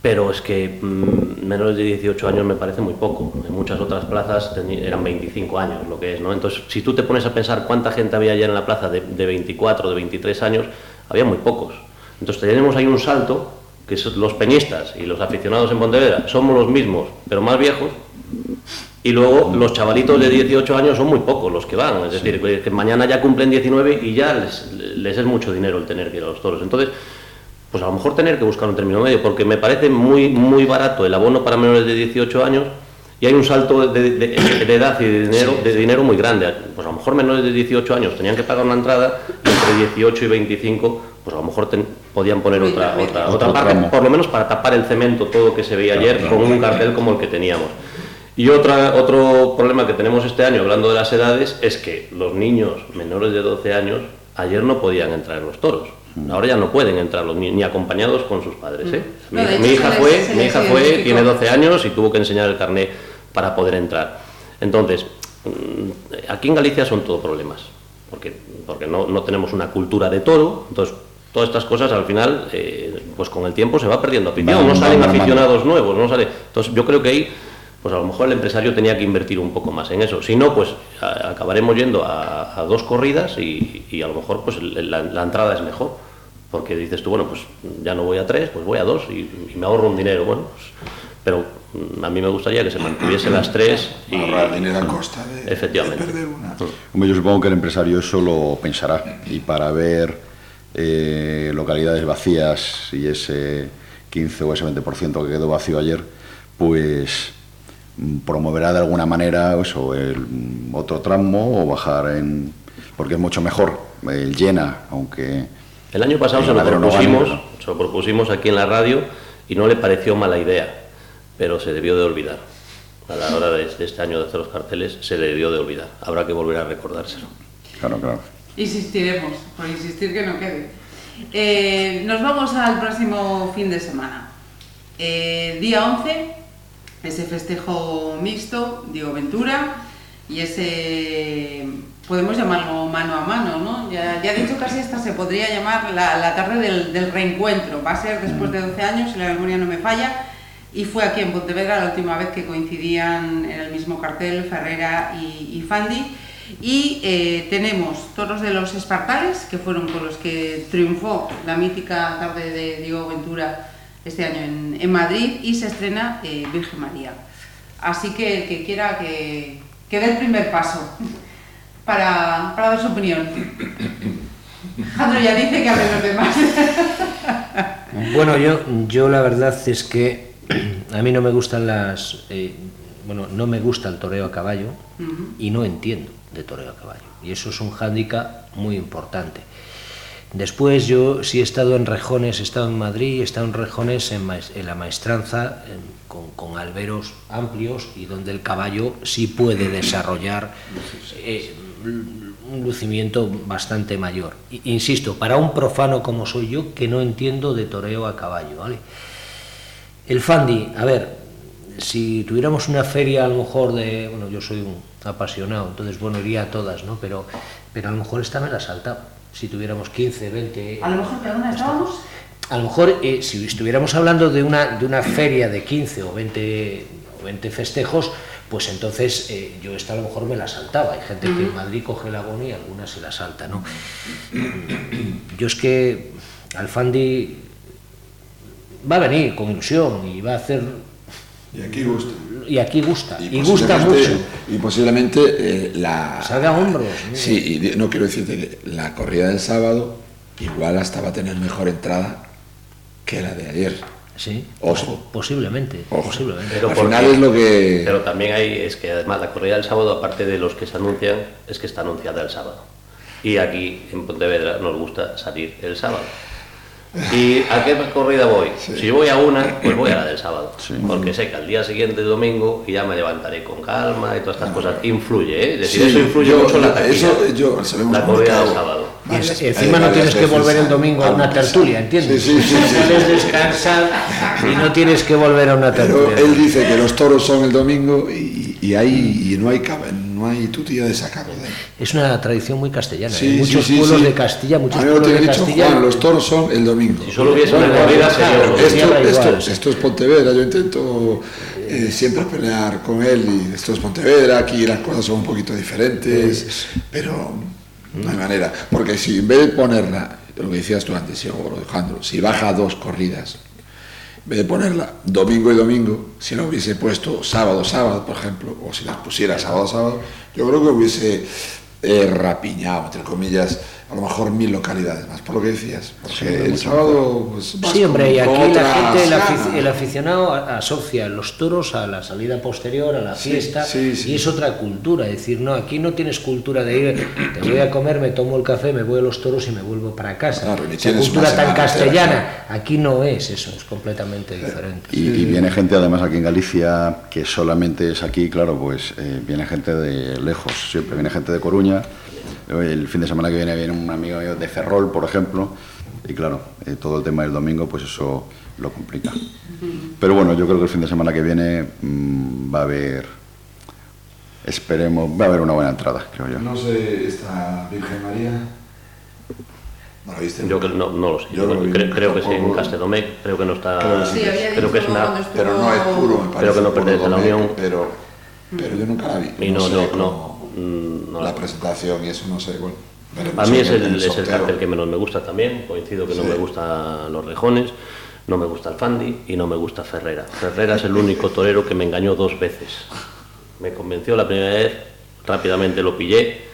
Speaker 5: pero es que mm, menores de 18 años me parece muy poco. En muchas otras plazas eran 25 años, lo que es, ¿no? Entonces, si tú te pones a pensar cuánta gente había ya en la plaza de, de 24, de 23 años, había muy pocos. Entonces tenemos ahí un salto, que son los peñistas y los aficionados en Pontevedra somos los mismos, pero más viejos, y luego los chavalitos de 18 años son muy pocos los que van, es decir, que mañana ya cumplen 19 y ya les, les es mucho dinero el tener que ir a los toros. Entonces, pues a lo mejor tener que buscar un término medio, porque me parece muy, muy barato el abono para menores de 18 años y hay un salto de, edad y de dinero, de dinero muy grande. Pues a lo mejor menores de 18 años tenían que pagar una entrada y entre 18 y 25 pues a lo mejor podían poner otra, otra, otra parte, por lo menos para tapar el cemento, todo que se veía ayer, con un cartel como el que teníamos. Y otra, otro problema que tenemos este año, hablando de las edades, es que los niños menores de 12 años ayer no podían entrar en los toros. Ahora ya no pueden entrar los ni, acompañados con sus padres. ¿eh? Mm. Mi, hija fue, mi hija fue, tiene 12 años y tuvo que enseñar el carnet para poder entrar. Entonces, mm, aquí en Galicia son todo problemas, porque, porque no, no tenemos una cultura de toro, entonces todas estas cosas al final, eh, pues con el tiempo se va perdiendo afición, no salen aficionados nuevos, no sale. Entonces yo creo que ahí, pues a lo mejor el empresario tenía que invertir un poco más en eso. Si no, pues acabaremos yendo a, dos corridas y, a lo mejor pues la, entrada es mejor. Porque dices tú, bueno, pues ya no voy a tres, pues voy a dos y, me ahorro un dinero. Bueno, pues, pero mm, a mí me gustaría que se mantuviesen las tres
Speaker 2: y ahorrar dinero a costa de,
Speaker 5: efectivamente.
Speaker 2: perder una.
Speaker 3: Yo supongo que el empresario eso lo pensará y para ver eh, localidades vacías y ese 15 o ese 20% que quedó vacío ayer, pues mm, promoverá de alguna manera eso, el otro tramo o bajar en... porque es mucho mejor el llena, aunque...
Speaker 5: El año pasado se lo, propusimos, se lo propusimos aquí en la radio y no le pareció mala idea, pero se debió de olvidar. A la hora de este año de hacer los carteles se le debió de olvidar. Habrá que volver a recordárselo.
Speaker 3: Claro, claro.
Speaker 1: Insistiremos, por insistir que no quede. Eh, nos vamos al próximo fin de semana. Eh, día 11, ese festejo mixto, Diego Ventura, y ese, podemos llamarlo mano a mano, ¿no? Ya, ya he dicho casi esta se podría llamar la, tarde del, reencuentro. Va a ser después de 12 años, si la memoria no me falla, y fue aquí en Pontevedra la última vez que coincidían en el mismo cartel Ferrera y, y Fandi. Y eh, tenemos toros de los Espartales, que fueron con los que triunfó la mítica tarde de Diego Ventura este año en, Madrid, y se estrena eh, Virgen María. Así que el que quiera que, que dé el primer paso para, para dar su opinión. Jandro ya dice que hable los demás.
Speaker 4: Bueno, yo, yo la verdad es que a mí no me gustan las... Eh, bueno, no me gusta el toreo a caballo y no entiendo de toreo a caballo. Y eso es un hándicap muy importante. Después yo sí he estado en rejones, he estado en Madrid, he estado en rejones en, la maestranza con, alberos amplios y donde el caballo sí puede desarrollar eh, un lucimiento bastante mayor. Insisto, para un profano como soy yo, que no entiendo de toreo a caballo, ¿vale? El Fandi, a ver, si tuviéramos una feria a lo mejor de, bueno, yo soy un apasionado, entonces bueno, iría a todas, ¿no? Pero, pero a lo mejor esta me la saltaba, si tuviéramos 15, 20...
Speaker 1: A lo mejor, ¿de estábamos?
Speaker 4: A lo mejor, eh, si estuviéramos hablando de una, de una feria de 15 o 20, o 20 festejos, pues entonces eh, yo esta a lo mejor me la saltaba. Hay gente que en Madrid coge la agonía y algunas se la salta, ¿no? Yo es que Alfandi va a venir con ilusión y va a hacer
Speaker 2: y aquí gusta.
Speaker 4: Y aquí gusta. Y, gusta mucho.
Speaker 2: Y posiblemente eh, la...
Speaker 4: Salga hombros.
Speaker 2: Sí, y no quiero decirte que la corrida del sábado igual hasta va a tener mejor entrada que la de ayer.
Speaker 4: Sí, Ojo. posiblemente. posiblemente.
Speaker 5: Pero, Al final es lo que... pero también hay, es que además la corrida del sábado, aparte de los que se anuncian, es que está anunciada el sábado. Y aquí en Pontevedra nos gusta salir el sábado. ¿Y a qué corrida voy? Si voy a una, pues voy a la del sábado. Porque sé que al día siguiente, domingo, y ya me levantaré con calma y todas estas cosas. Influye, ¿eh? Es decir, eso influye mucho en la taquilla. la corrida del sábado.
Speaker 4: Y encima no tienes que volver el domingo a una tertulia, ¿entiendes? Sí, sí, sí, Puedes descansar y no tienes que volver a una tertulia.
Speaker 2: Pero él dice que los toros son el domingo y, y, ahí, y no hay no hay tutía de sacarlo de ahí.
Speaker 4: Es una tradición muy castellana. Sí, ¿eh? muchos pueblos de Castilla, muchos pueblos de Castilla.
Speaker 2: Juan, los toros son el domingo.
Speaker 5: Si solo hubiese una corrida
Speaker 2: esto, es Pontevedra. Yo intento eh, siempre pelear con él y esto es Pontevedra. Aquí las cosas son un poquito diferentes, pero no hay manera. Porque si en vez de ponerla, lo que decías tú antes, Alejandro, si baja dos corridas en vez de ponerla domingo y domingo, si la hubiese puesto sábado, sábado, por ejemplo, o si las pusiera sábado, sábado, yo creo que hubiese eh, rapiñado, entre comillas, a lo mejor mil localidades más, por lo que decías. Porque el sábado.
Speaker 4: Pues, sí, hombre, y aquí la gente, el, aficionado asocia los toros a la salida posterior, a la fiesta, y es otra cultura. Es decir, no, aquí no tienes cultura de ir, te voy a comer, me tomo el café, me voy a los toros y me vuelvo para casa. Claro, Esa cultura tan castellana, aquí no es eso, es completamente diferente.
Speaker 3: Y, viene gente, además, aquí en Galicia, que solamente es aquí, claro, pues eh, viene gente de lejos, siempre viene gente de Coruña el fin de semana que viene viene un amigo mío de Ferrol, por ejemplo, y claro, eh, todo el tema del domingo, pues eso lo complica. Pero bueno, yo creo que el fin de semana que viene mm, va a haber, esperemos, va a haber una buena entrada, creo yo.
Speaker 2: No sé, esta Virgen María.
Speaker 5: ¿No la viste? Yo no, no lo sé. Yo creo, que sí, en Castedomec, creo que no está. Creo que, es una.
Speaker 2: Pero no es puro, me parece.
Speaker 5: Creo que no pertenece a la Unión.
Speaker 2: Pero, pero yo nunca la vi.
Speaker 5: Y no, no, no.
Speaker 2: Mm, la, presentación y eso no sé, bueno.
Speaker 5: A mí es el, es el cartel que menos me gusta también, coincido que no me gustan los rejones, no me gusta el Fandi y no me gusta Ferrera. Ferrera es el único torero que me engañó dos veces. Me convenció la primera vez, rápidamente lo pillé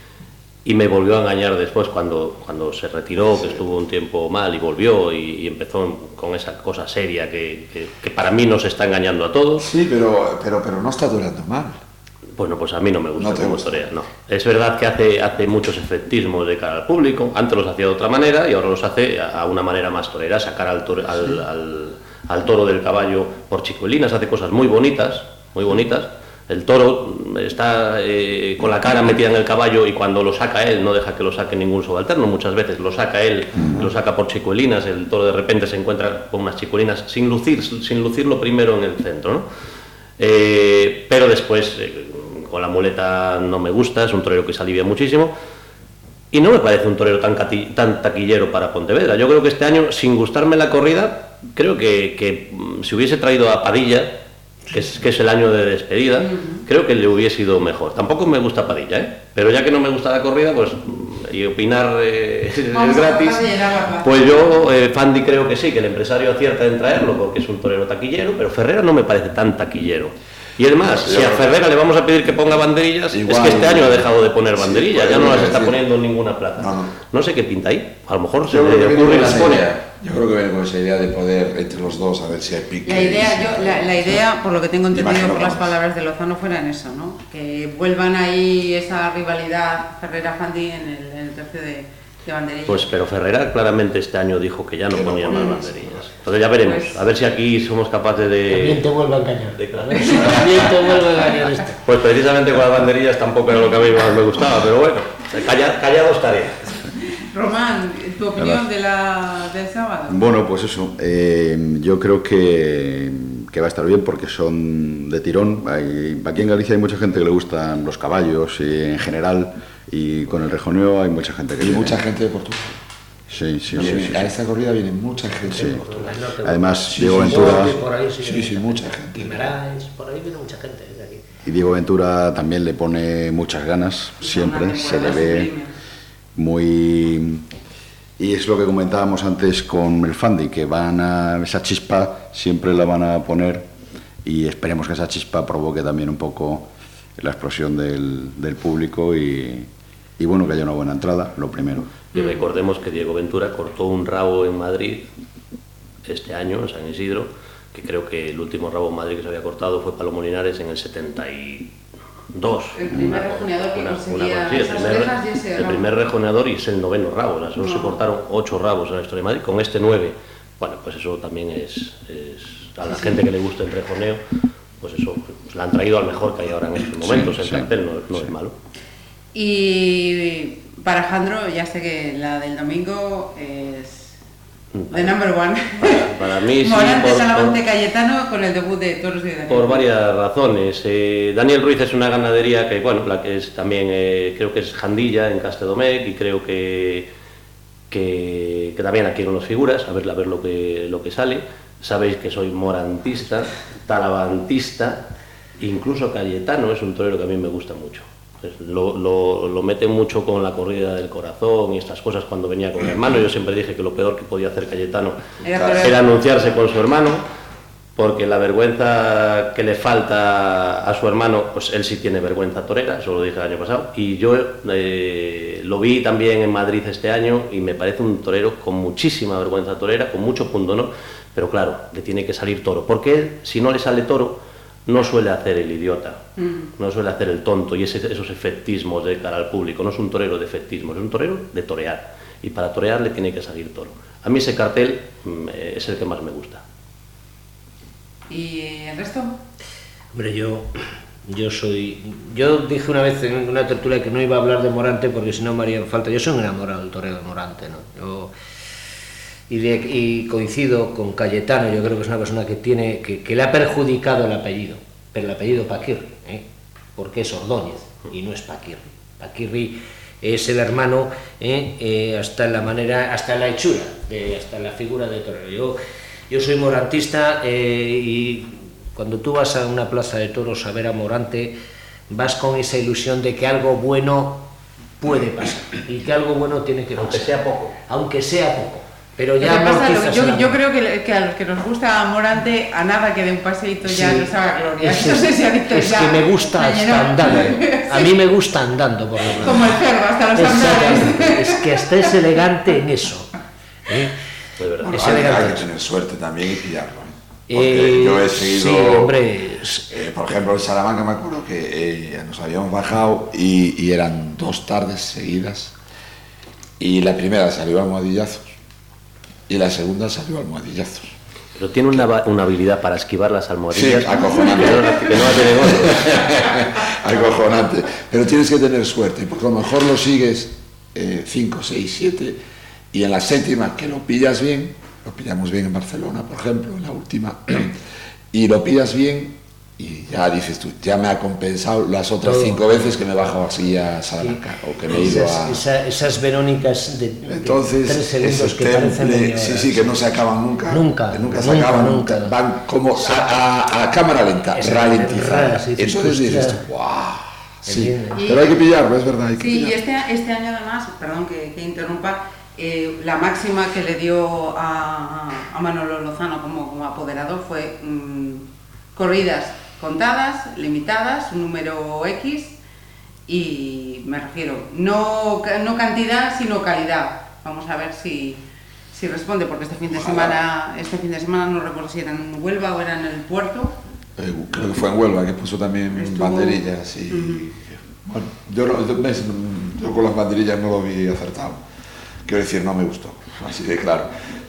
Speaker 5: y me volvió a engañar después cuando, cuando se retiró, que estuvo un tiempo mal y volvió y, empezó con esa cosa seria que, que, para mí nos está engañando a todos.
Speaker 2: Sí, pero, pero, pero no está durando mal.
Speaker 5: Bueno, pues a mí no me gusta como historia, no. Es verdad que hace, hace muchos efectismos de cara al público, antes los hacía de otra manera y ahora los hace a una manera más torera, sacar al, toro, al, toro del caballo por chicuelinas, hace cosas muy bonitas, muy bonitas. El toro está eh, con la cara metida en el caballo y cuando lo saca él no deja que lo saque ningún subalterno, muchas veces lo saca él, lo saca por chicuelinas, el toro de repente se encuentra con unas chicuelinas sin lucir, sin lucirlo primero en el centro, ¿no? Eh, pero después eh, con la muleta no me gusta, es un torero que se alivia muchísimo. Y no me parece un torero tan, tan taquillero para Pontevedra. Yo creo que este año, sin gustarme la corrida, creo que, que mm, si hubiese traído a Padilla, que es, que es, el año de despedida, creo que le hubiese ido mejor. Tampoco me gusta Padilla, ¿eh? pero ya que no me gusta la corrida, pues y opinar eh, es gratis, pues yo, eh, Fandi, creo que sí, que el empresario acierta en traerlo porque es un torero taquillero, pero Ferrera no me parece tan taquillero. Y es más, si a Ferrera le vamos a pedir que ponga banderillas, es que este año ha dejado de poner banderillas, ya no las está poniendo en ninguna plaza. No, sé qué pinta ahí, a lo mejor se le ocurre y las pone.
Speaker 2: Yo creo que viene con esa idea de poder entre los dos a ver si hay pique.
Speaker 1: La idea, yo, la, idea por lo que tengo entendido por las palabras de Lozano, fuera en eso, ¿no? Que vuelvan ahí esa rivalidad Ferrera-Fandi en el, en el tercio de
Speaker 5: pues pero Ferrera claramente este año dijo que ya no ponía más banderillas. Entonces ya veremos, pues a ver si aquí somos capaces de...
Speaker 4: También te vuelve a engañar. También te vuelve a engañar esto.
Speaker 5: Pues precisamente con las banderillas tampoco era lo que a mí más me gustaba, pero bueno, callado estaré.
Speaker 1: Román, ¿tu opinión de la, del sábado?
Speaker 3: Bueno, pues eso, eh, yo creo que, que, va a estar bien porque son de tirón. aquí en Galicia hay mucha gente que le gustan los caballos y en general y con el rejoneo hay mucha gente que
Speaker 2: y mucha gente de Portugal.
Speaker 3: Sí, sí,
Speaker 2: sí, A esta corrida viene mucha gente de Portugal.
Speaker 3: Además, Diego Ventura...
Speaker 2: sí, sí, mucha gente.
Speaker 4: por ahí viene mucha gente.
Speaker 3: Y Diego Ventura también le pone muchas ganas, siempre, se le ve muy... Y es lo que comentábamos antes con el Fandi, que van a esa chispa siempre la van a poner y esperemos que esa chispa provoque también un poco la explosión del, del público y, y bueno, que haya una buena entrada, lo primero.
Speaker 5: Y recordemos que Diego Ventura cortó un rabo en Madrid este año, en San Isidro, que creo que el último rabo en Madrid que se había cortado fue Palomo Linares en el 72.
Speaker 1: El primer rejoneador que conseguía sí, el,
Speaker 5: primer, el primer rejoneador y es el noveno rabo. solo se cortaron ocho rabos en la historia de Madrid, con este nueve. Bueno, pues eso también es, es a la gente que le gusta el rejoneo, pues eso, pues la han traído al mejor que hay ahora en estos momentos. el cartel no, no es malo.
Speaker 1: Y para Alejandro, ya sé que la del domingo es The number one.
Speaker 5: Para, mí sí.
Speaker 1: Morante, Salavante, Cayetano con el debut de Toros de Daniel.
Speaker 5: Por varias razones. Eh, Daniel Ruiz es una ganadería que, bueno, la que es también, eh, creo que es Jandilla en Castedomec y creo que, que, que también aquí nos figuras, a ver, a ver lo, que, lo que sale. Sabéis que soy morantista, talavantista, incluso Cayetano es un torero que a mí me gusta mucho. Lo, lo, lo, mete mucho con la corrida del corazón y estas cosas cuando venía con mi hermano. Yo siempre dije que lo peor que podía hacer Cayetano era, era anunciarse con su hermano, porque la vergüenza que le falta a su hermano, pues él sí tiene vergüenza torera, eso lo dije el año pasado. Y yo eh, lo vi también en Madrid este año y me parece un torero con muchísima vergüenza torera, con mucho punto honor, pero claro, le tiene que salir toro, porque él, si no le sale toro, no suele hacer el idiota, mm. no suele hacer el tonto y ese, esos efectismos de cara al público. No es un torero de efectismos, es un torero de torear. Y para torear le tiene que salir toro. A mí ese cartel mm, es el que más me gusta.
Speaker 1: ¿Y el resto?
Speaker 4: Hombre, yo, yo soy. Yo dije una vez en una tertulia que no iba a hablar de Morante porque si no me haría falta. Yo soy un enamorado del torero de Morante, ¿no? Yo, y, de, y, coincido con Cayetano, yo creo que es una persona que tiene que, que le ha perjudicado el apellido, pero el apellido Paquirri, ¿eh? porque es Ordóñez y no es Paquirri. Paquirri es el hermano ¿eh? Eh, hasta en la manera, hasta en la hechura, de, hasta en la figura de torero. Yo, yo soy morantista y cuando tú vas a una plaza de toros a ver a Morante, vas con esa ilusión de que algo bueno puede pasar y que algo bueno tiene que pasar.
Speaker 5: Aunque sea poco.
Speaker 4: Aunque sea poco. Pero ya
Speaker 1: pasa, lo, yo, yo, creo que, que, a los que nos gusta Morante, a nada que de un paseíto ya sí. nos haga gloria.
Speaker 4: Es,
Speaker 1: no sé si
Speaker 4: es
Speaker 1: ya,
Speaker 4: que me gusta hasta andando. A mí me gusta andando, por lo menos.
Speaker 1: Como el cerdo, hasta los.
Speaker 4: Es que hasta es elegante en eso. ¿eh?
Speaker 2: Bueno, es hay, hay, que tener suerte también y pillarlo. ¿eh? Porque eh, yo he seguido.
Speaker 4: Sí, hombre.
Speaker 2: Eh, por ejemplo, en Salamanca me acuerdo que eh, nos habíamos bajado y, y, eran dos tardes seguidas. Y la primera salió a modillazos y la segunda salió almohadillazos.
Speaker 5: Pero tiene una, una, habilidad para esquivar las almohadillas.
Speaker 2: Sí, acojonante.
Speaker 5: Que no, que no la
Speaker 2: acojonante. Pero tienes que tener suerte, porque a lo mejor lo sigues 5, 6, 7, y en la séptima, que lo pillas bien, lo pillamos bien en Barcelona, por ejemplo, en la última, y lo pillas bien, y ya dices tú, ya me ha compensado las otras Todo. cinco veces que me he bajado así a Salamanca sí. o que me he ido
Speaker 4: esas,
Speaker 2: a...
Speaker 4: Esa, esas verónicas de,
Speaker 2: Entonces,
Speaker 4: de tres segundos que
Speaker 2: temple,
Speaker 4: parecen
Speaker 2: Sí, sí, que no se acaban nunca.
Speaker 4: Nunca.
Speaker 2: Que nunca,
Speaker 4: nunca
Speaker 2: se acaban,
Speaker 4: nunca.
Speaker 2: nunca. Van como a, a, a, cámara lenta, ralentizada. Sí, Entonces dices tú, wow. Sí, y, pero hay que pillarlo, es verdad. Hay que
Speaker 1: sí,
Speaker 2: pillarlo.
Speaker 1: y este, este año además, perdón que, que interrumpa, eh, la máxima que le dio a, a Manolo Lozano como, como apoderado fue mmm, corridas contadas, limitadas, un número X y me refiero, no, no cantidad sino calidad. Vamos a ver si, si responde, porque este fin de semana, este fin de semana no recuerdo si era en Huelva o era en el puerto.
Speaker 2: Eh, creo que fue en Huelva que puso también Estuvo... banderillas y uh -huh. bueno, yo, no, yo con las banderillas no lo vi acertado. Quiero decir, no me gustó, así de claro.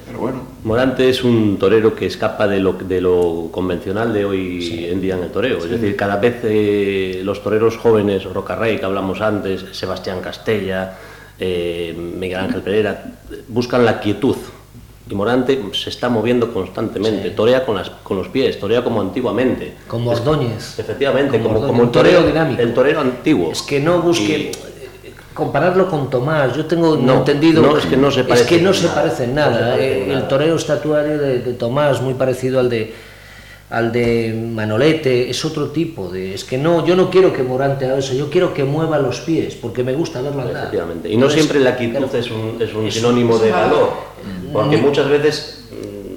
Speaker 2: Pero bueno.
Speaker 5: Morante es un torero que escapa de lo, de lo convencional de hoy sí. en día en el toreo. Sí. Es decir, cada vez eh, los toreros jóvenes, Rocarrey, que hablamos antes, Sebastián Castella, eh, Miguel Ángel Pereira, buscan la quietud. Y Morante se está moviendo constantemente, sí. torea con, las, con los pies, torea como antiguamente.
Speaker 4: Como Ordóñez.
Speaker 5: Efectivamente, como, como, como el torero, dinámico. El torero antiguo.
Speaker 4: Es que no busque... Compararlo con Tomás, yo tengo
Speaker 5: no,
Speaker 4: entendido
Speaker 5: no, es que no se parece,
Speaker 4: es que no se parece en nada. El toreo estatuario de, de, Tomás, muy parecido al de al de Manolete, es otro tipo de. Es que no, yo no quiero que Morante haga eso, yo quiero que mueva los pies, porque me gusta verlo andar.
Speaker 5: Efectivamente. Y no Entonces, siempre la quietud es un, es un sinónimo de valor, porque muchas veces,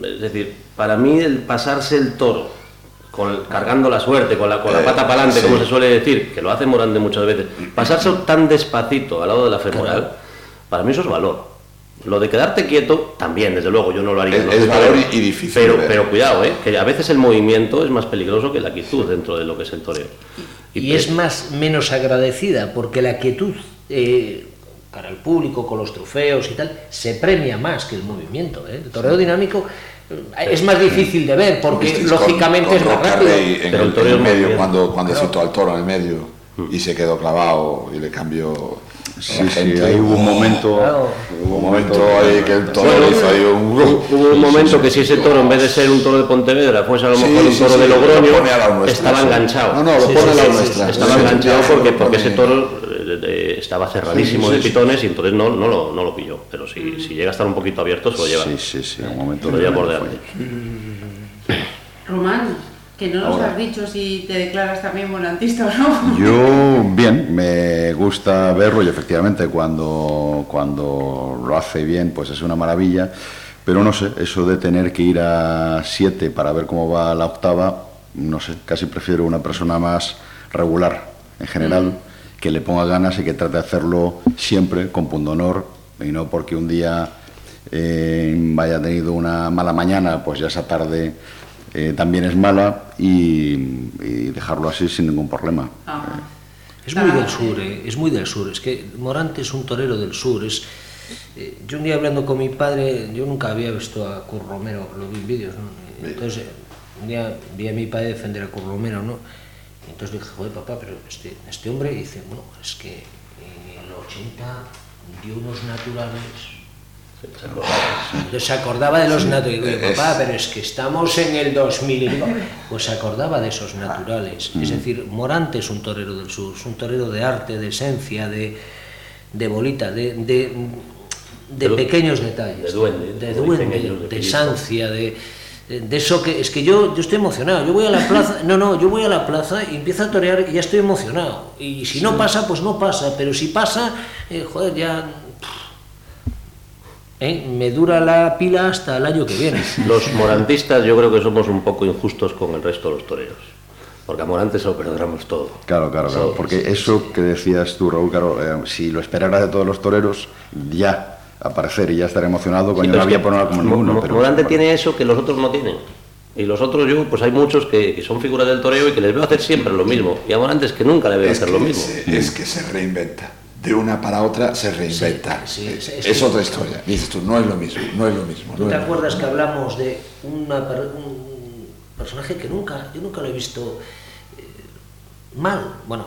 Speaker 5: es decir, para mí el pasarse el toro con, cargando la suerte, con la, con la pata para adelante, sí. como se suele decir, que lo hace Morante muchas veces, pasarse tan despacito al lado de la femoral, claro. para mí eso es valor. Lo de quedarte quieto, también, desde luego, yo no lo haría.
Speaker 2: Es,
Speaker 5: no
Speaker 2: es valor y, y difícil.
Speaker 5: Pero, pero cuidado, ¿eh? que a veces el movimiento es más peligroso que la quietud dentro de lo que es el toreo.
Speaker 4: Y, y es más menos agradecida, porque la quietud, eh, para el público, con los trofeos y tal, se premia más que el movimiento. ¿eh? El toreo dinámico es más difícil de ver porque lógicamente con, con es más rápido.
Speaker 2: En pero el, el, en el medio, cuando, cuando claro. citó al toro en el medio y se quedó clavado y le cambió
Speaker 3: Sí, sí, ahí hubo un momento.
Speaker 2: Hubo un momento ahí que el toro hizo ahí un.
Speaker 5: Hubo un momento que si ese toro, en vez de ser un toro de Pontevedra, fuese a lo mejor un toro de Logroño, estaba enganchado.
Speaker 2: No, no, lo pone la nuestra.
Speaker 5: Estaba enganchado porque, porque ese toro estaba cerradísimo de pitones y entonces no, no, lo, no lo pilló. Pero si, si llega a estar un poquito abierto, se lo lleva.
Speaker 3: Sí, sí, sí, un momento.
Speaker 5: Se lo lleva por delante.
Speaker 1: Román, que no nos
Speaker 3: Ahora.
Speaker 1: has dicho si te declaras también volantista o no.
Speaker 3: Yo, bien, me gusta verlo y efectivamente cuando, cuando lo hace bien, pues es una maravilla. Pero no sé, eso de tener que ir a siete para ver cómo va la octava, no sé, casi prefiero una persona más regular en general, que le ponga ganas y que trate de hacerlo siempre con pundonor y no porque un día eh, vaya tenido una mala mañana, pues ya esa tarde eh, también es mala y, y dejarlo así sin ningún problema.
Speaker 1: Ajá.
Speaker 4: Es muy del sur, eh, es muy del sur. Es que Morante es un torero del sur. Es, eh, yo un día hablando con mi padre, yo nunca había visto a Cur Romero, lo vi en vídeos, ¿no? Entonces, un día vi a mi padre defender a Cur Romero, ¿no? Y entonces dije, joder, papá, pero este, este hombre dice, bueno, es que en el 80 dio unos naturales. Entonces se acordaba de los naturales. Digo, papá, pero es que estamos en el 2000. Y digo, Pues se acordaba de esos naturales. Es decir, Morante es un torero del sur, es un torero de arte, de esencia, de, de bolita, de, de, pequeños detalles.
Speaker 5: de duende,
Speaker 4: de, duende, de sancia, de, de eso que es que yo, yo estoy emocionado. Yo voy a la plaza, no, no, yo voy a la plaza y empiezo a torear y ya estoy emocionado. Y si no pasa, pues no pasa. Pero si pasa, eh, joder, ya. ¿eh? Me dura la pila hasta el año que viene.
Speaker 5: Los morantistas yo creo que somos un poco injustos con el resto de los toreros. Porque a Morante se lo perdonamos todo.
Speaker 3: Claro, claro, claro.
Speaker 5: Sí,
Speaker 3: Porque
Speaker 5: sí,
Speaker 3: eso que decías tú, Raúl, claro, eh, si lo esperara de todos los toreros, ya aparecer y ya estar emocionado, coño,
Speaker 5: Sí,
Speaker 3: por nada como
Speaker 5: Mo-
Speaker 3: ninguno.
Speaker 5: Mo-
Speaker 3: pero,
Speaker 5: Morante tiene eso que los otros no tienen. Y los otros yo, pues hay muchos que, que son figuras del toreo y que les veo hacer siempre lo mismo. Y a Morante es que nunca le veo
Speaker 2: Es
Speaker 5: hacer
Speaker 2: que,
Speaker 5: lo mismo.
Speaker 2: se, es que se reinventa. De una para otra se reinventa.
Speaker 4: Sí, sí, sí,
Speaker 2: es otra historia. Dices tú, no es lo mismo, no es lo mismo.
Speaker 4: ¿Tú
Speaker 2: no
Speaker 4: te acuerdas
Speaker 2: mismo.
Speaker 4: que hablamos de una un personaje que nunca, yo nunca lo he visto eh, mal? Bueno,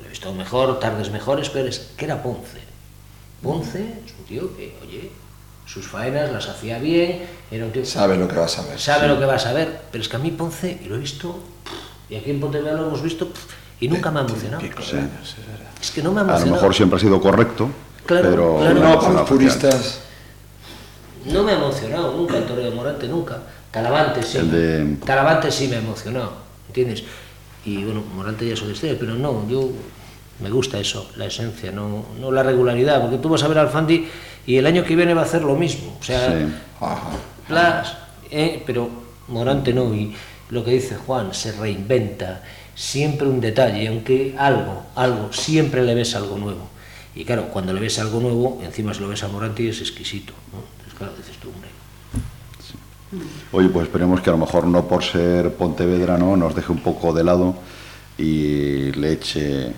Speaker 4: lo he visto mejor, tardes mejores, peores, que era Ponce. Ponce es un tío que, oye, sus faenas las hacía bien, era un tío
Speaker 2: Sabe lo que vas a ver.
Speaker 4: sabe lo que vas a ver, pero es que a mí Ponce, y lo he visto, y aquí en Pontevedra lo hemos visto, y nunca me ha emocionado.
Speaker 2: Años, es
Speaker 4: que no me ha
Speaker 3: A lo
Speaker 4: emocionado.
Speaker 3: mejor siempre ha sido correcto,
Speaker 4: Claro,
Speaker 3: pero...
Speaker 4: claro.
Speaker 2: No, para los puristas.
Speaker 4: No me ha emocionado nunca el toreo de Morante, nunca. Talavante sí.
Speaker 3: El de-
Speaker 4: Talavante sí me ha emocionado, ¿entiendes? Y bueno, Morante ya es otra historia, pero no, yo me gusta eso, la esencia, no, no la regularidad, porque tú vas a ver al Fandi y el año que viene va a hacer lo mismo. O sea,
Speaker 3: Sí.
Speaker 4: Plas, eh, pero Morante no, y lo que dice Juan, se reinventa, siempre un detalle, aunque algo, algo, siempre le ves algo nuevo. Y claro, cuando le ves algo nuevo, encima se lo ves a Morante y es exquisito. ¿no? Entonces, claro, dices tú, hombre.
Speaker 3: Oye, pues esperemos que a lo mejor no por ser Pontevedra, ¿no? Nos deje un poco de lado y le eche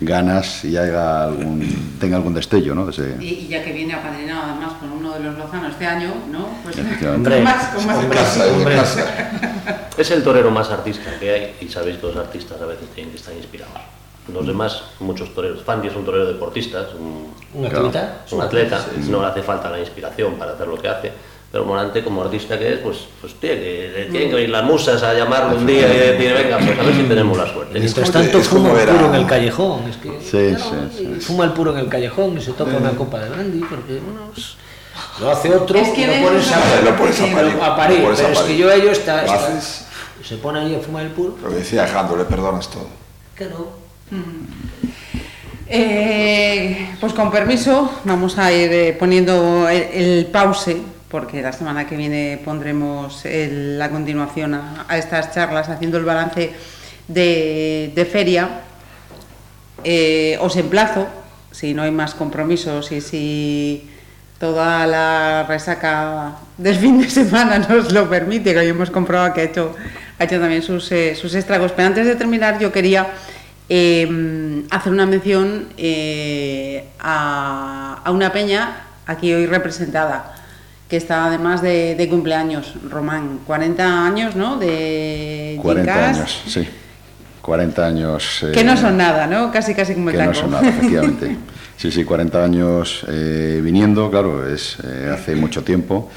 Speaker 3: ganas y haga algún, tenga algún destello, ¿no? De ese-
Speaker 1: Y, y ya que viene apadrinado además con uno de los lozanos este año, ¿no? Pues.
Speaker 4: Hombre,
Speaker 1: con más, con más
Speaker 4: hombre.
Speaker 5: Es el torero más artista que hay y sabéis que los artistas a veces tienen que estar inspirados. Los demás, muchos toreros. Fandi es un torero deportista, es un,
Speaker 4: ¿Un atleta?
Speaker 5: un atleta, no le hace falta la inspiración para hacer lo que hace. Pero Morante, como artista que es, pues, pues tiene que, le tienen que venir las musas a llamarlo un día y decir, venga, pues a ver si tenemos la suerte.
Speaker 4: Mientras tanto fuma el
Speaker 2: a-
Speaker 4: puro en el callejón. Es que,
Speaker 3: Sí,
Speaker 4: claro,
Speaker 3: sí, sí.
Speaker 4: Fuma el puro en el callejón y se toca una copa de brandy, porque bueno, pues, lo hace otro
Speaker 1: Es que
Speaker 4: y lo pones a,
Speaker 2: a
Speaker 4: a
Speaker 2: a
Speaker 4: pero es que yo ello está,
Speaker 2: Lo
Speaker 4: está-
Speaker 2: haces,
Speaker 4: se pone ahí a fumar el puro.
Speaker 2: lo que decía Alejandro, le perdonas todo.
Speaker 4: Claro.
Speaker 1: Eh, pues con permiso, vamos a ir eh, poniendo el, el pause, porque la semana que viene pondremos la continuación a, estas charlas, haciendo el balance de, feria. Eh, os emplazo, si no hay más compromisos y si toda la resaca del fin de semana nos lo permite, que hoy hemos comprobado que ha hecho, ha hecho también sus, eh, sus estragos. Pero antes de terminar, yo quería eh, hacer una mención eh, a una peña aquí hoy representada, que está además de, de cumpleaños, Román, 40 años, ¿no? De
Speaker 3: 40
Speaker 1: Gincas,
Speaker 3: años, sí. 40 años. eh,
Speaker 1: Que no son nada, ¿no? Casi, casi como el
Speaker 3: que no son nada, efectivamente. Sí, sí, 40 años eh, viniendo, claro, es eh, hace mucho tiempo.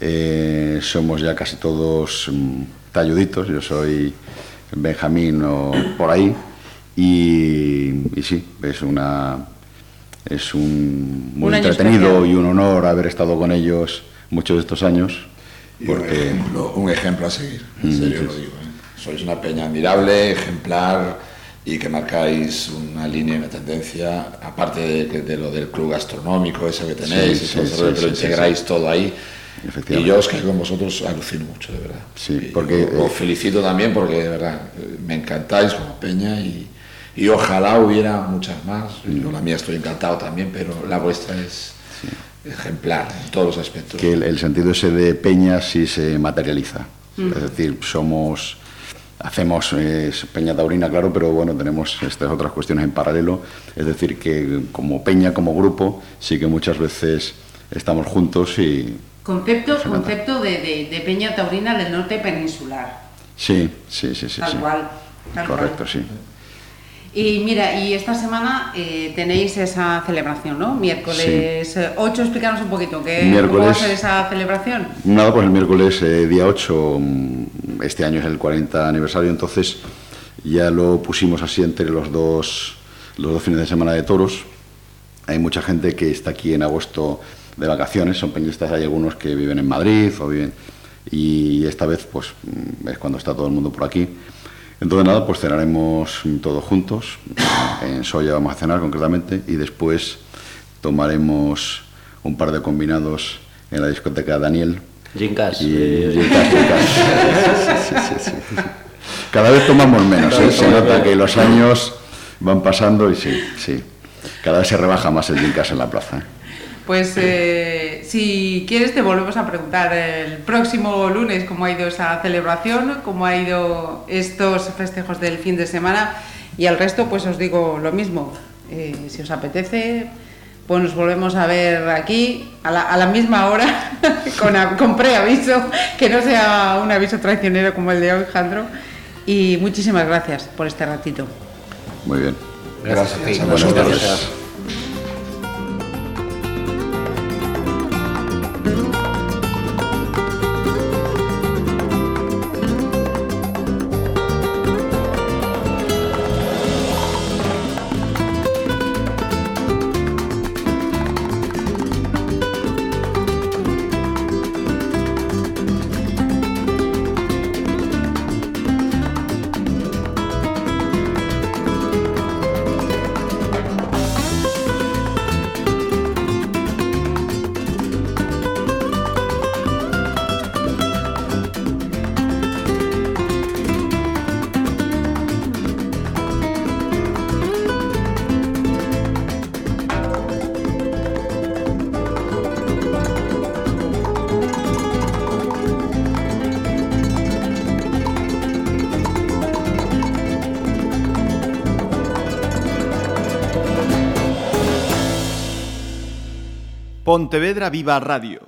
Speaker 3: Eh, somos ya casi todos mm, talluditos, yo soy Benjamín o por ahí, y, sí, es una es un muy entretenido y un honor haber estado con ellos muchos de estos años.
Speaker 2: Porque... Un, ejemplo, a seguir, en mm, serio lo digo. Sois una peña admirable, ejemplar y que marcáis una línea y una tendencia, aparte de, lo del club gastronómico ese que tenéis, pero integráis todo ahí. Y yo os que con vosotros alucino mucho, de verdad.
Speaker 3: Sí, porque,
Speaker 2: os, felicito también porque de verdad me encantáis como peña y, y ojalá hubiera muchas más. Yo la mía estoy encantado también, pero la vuestra es ejemplar en todos los aspectos.
Speaker 3: Que el, sentido ese de peña sí se materializa. Mm. Es decir, somos Hacemos Peña Taurina, claro, pero bueno, tenemos estas otras cuestiones en paralelo. Es decir, que como Peña, como grupo, sí que muchas veces estamos juntos y...
Speaker 1: Concepto, concepto de, Peña Taurina del norte peninsular.
Speaker 3: Sí, sí, sí, sí.
Speaker 1: Tal cual.
Speaker 3: Correcto, sí.
Speaker 1: Y mira, y esta semana eh, tenéis esa celebración, ¿no? Miércoles 8, explícanos un poquito, ¿qué, miércoles, ¿cómo va a ser esa celebración?
Speaker 3: Nada, pues el miércoles eh, día 8, mm, este año es el 40 aniversario, entonces ya lo pusimos así entre los dos, los dos fines de semana de toros. Hay mucha gente que está aquí en agosto de vacaciones, son peñistas, hay algunos que viven en Madrid o viven... Y esta vez pues mm, es cuando está todo el mundo por aquí. Entonces nada, pues cenaremos todos juntos, en Soya vamos a cenar concretamente, y después tomaremos un par de combinados en la discoteca Daniel.
Speaker 4: Gincas.
Speaker 3: Cada vez tomamos menos, ¿eh? se nota que los años van pasando y sí, sí. Cada vez se rebaja más el Gincas en la plaza. ¿eh?
Speaker 1: Pues eh, si quieres te volvemos a preguntar el próximo lunes cómo ha ido esa celebración, cómo ha ido estos festejos del fin de semana y al resto pues os digo lo mismo. Eh, si os apetece, pues nos volvemos a ver aquí a la, misma hora con, con preaviso, que no sea un aviso traicionero como el de hoy, Jandro. Y muchísimas gracias por este ratito.
Speaker 3: Muy bien.
Speaker 2: Gracias. gracias.
Speaker 7: Pontevedra Viva Radio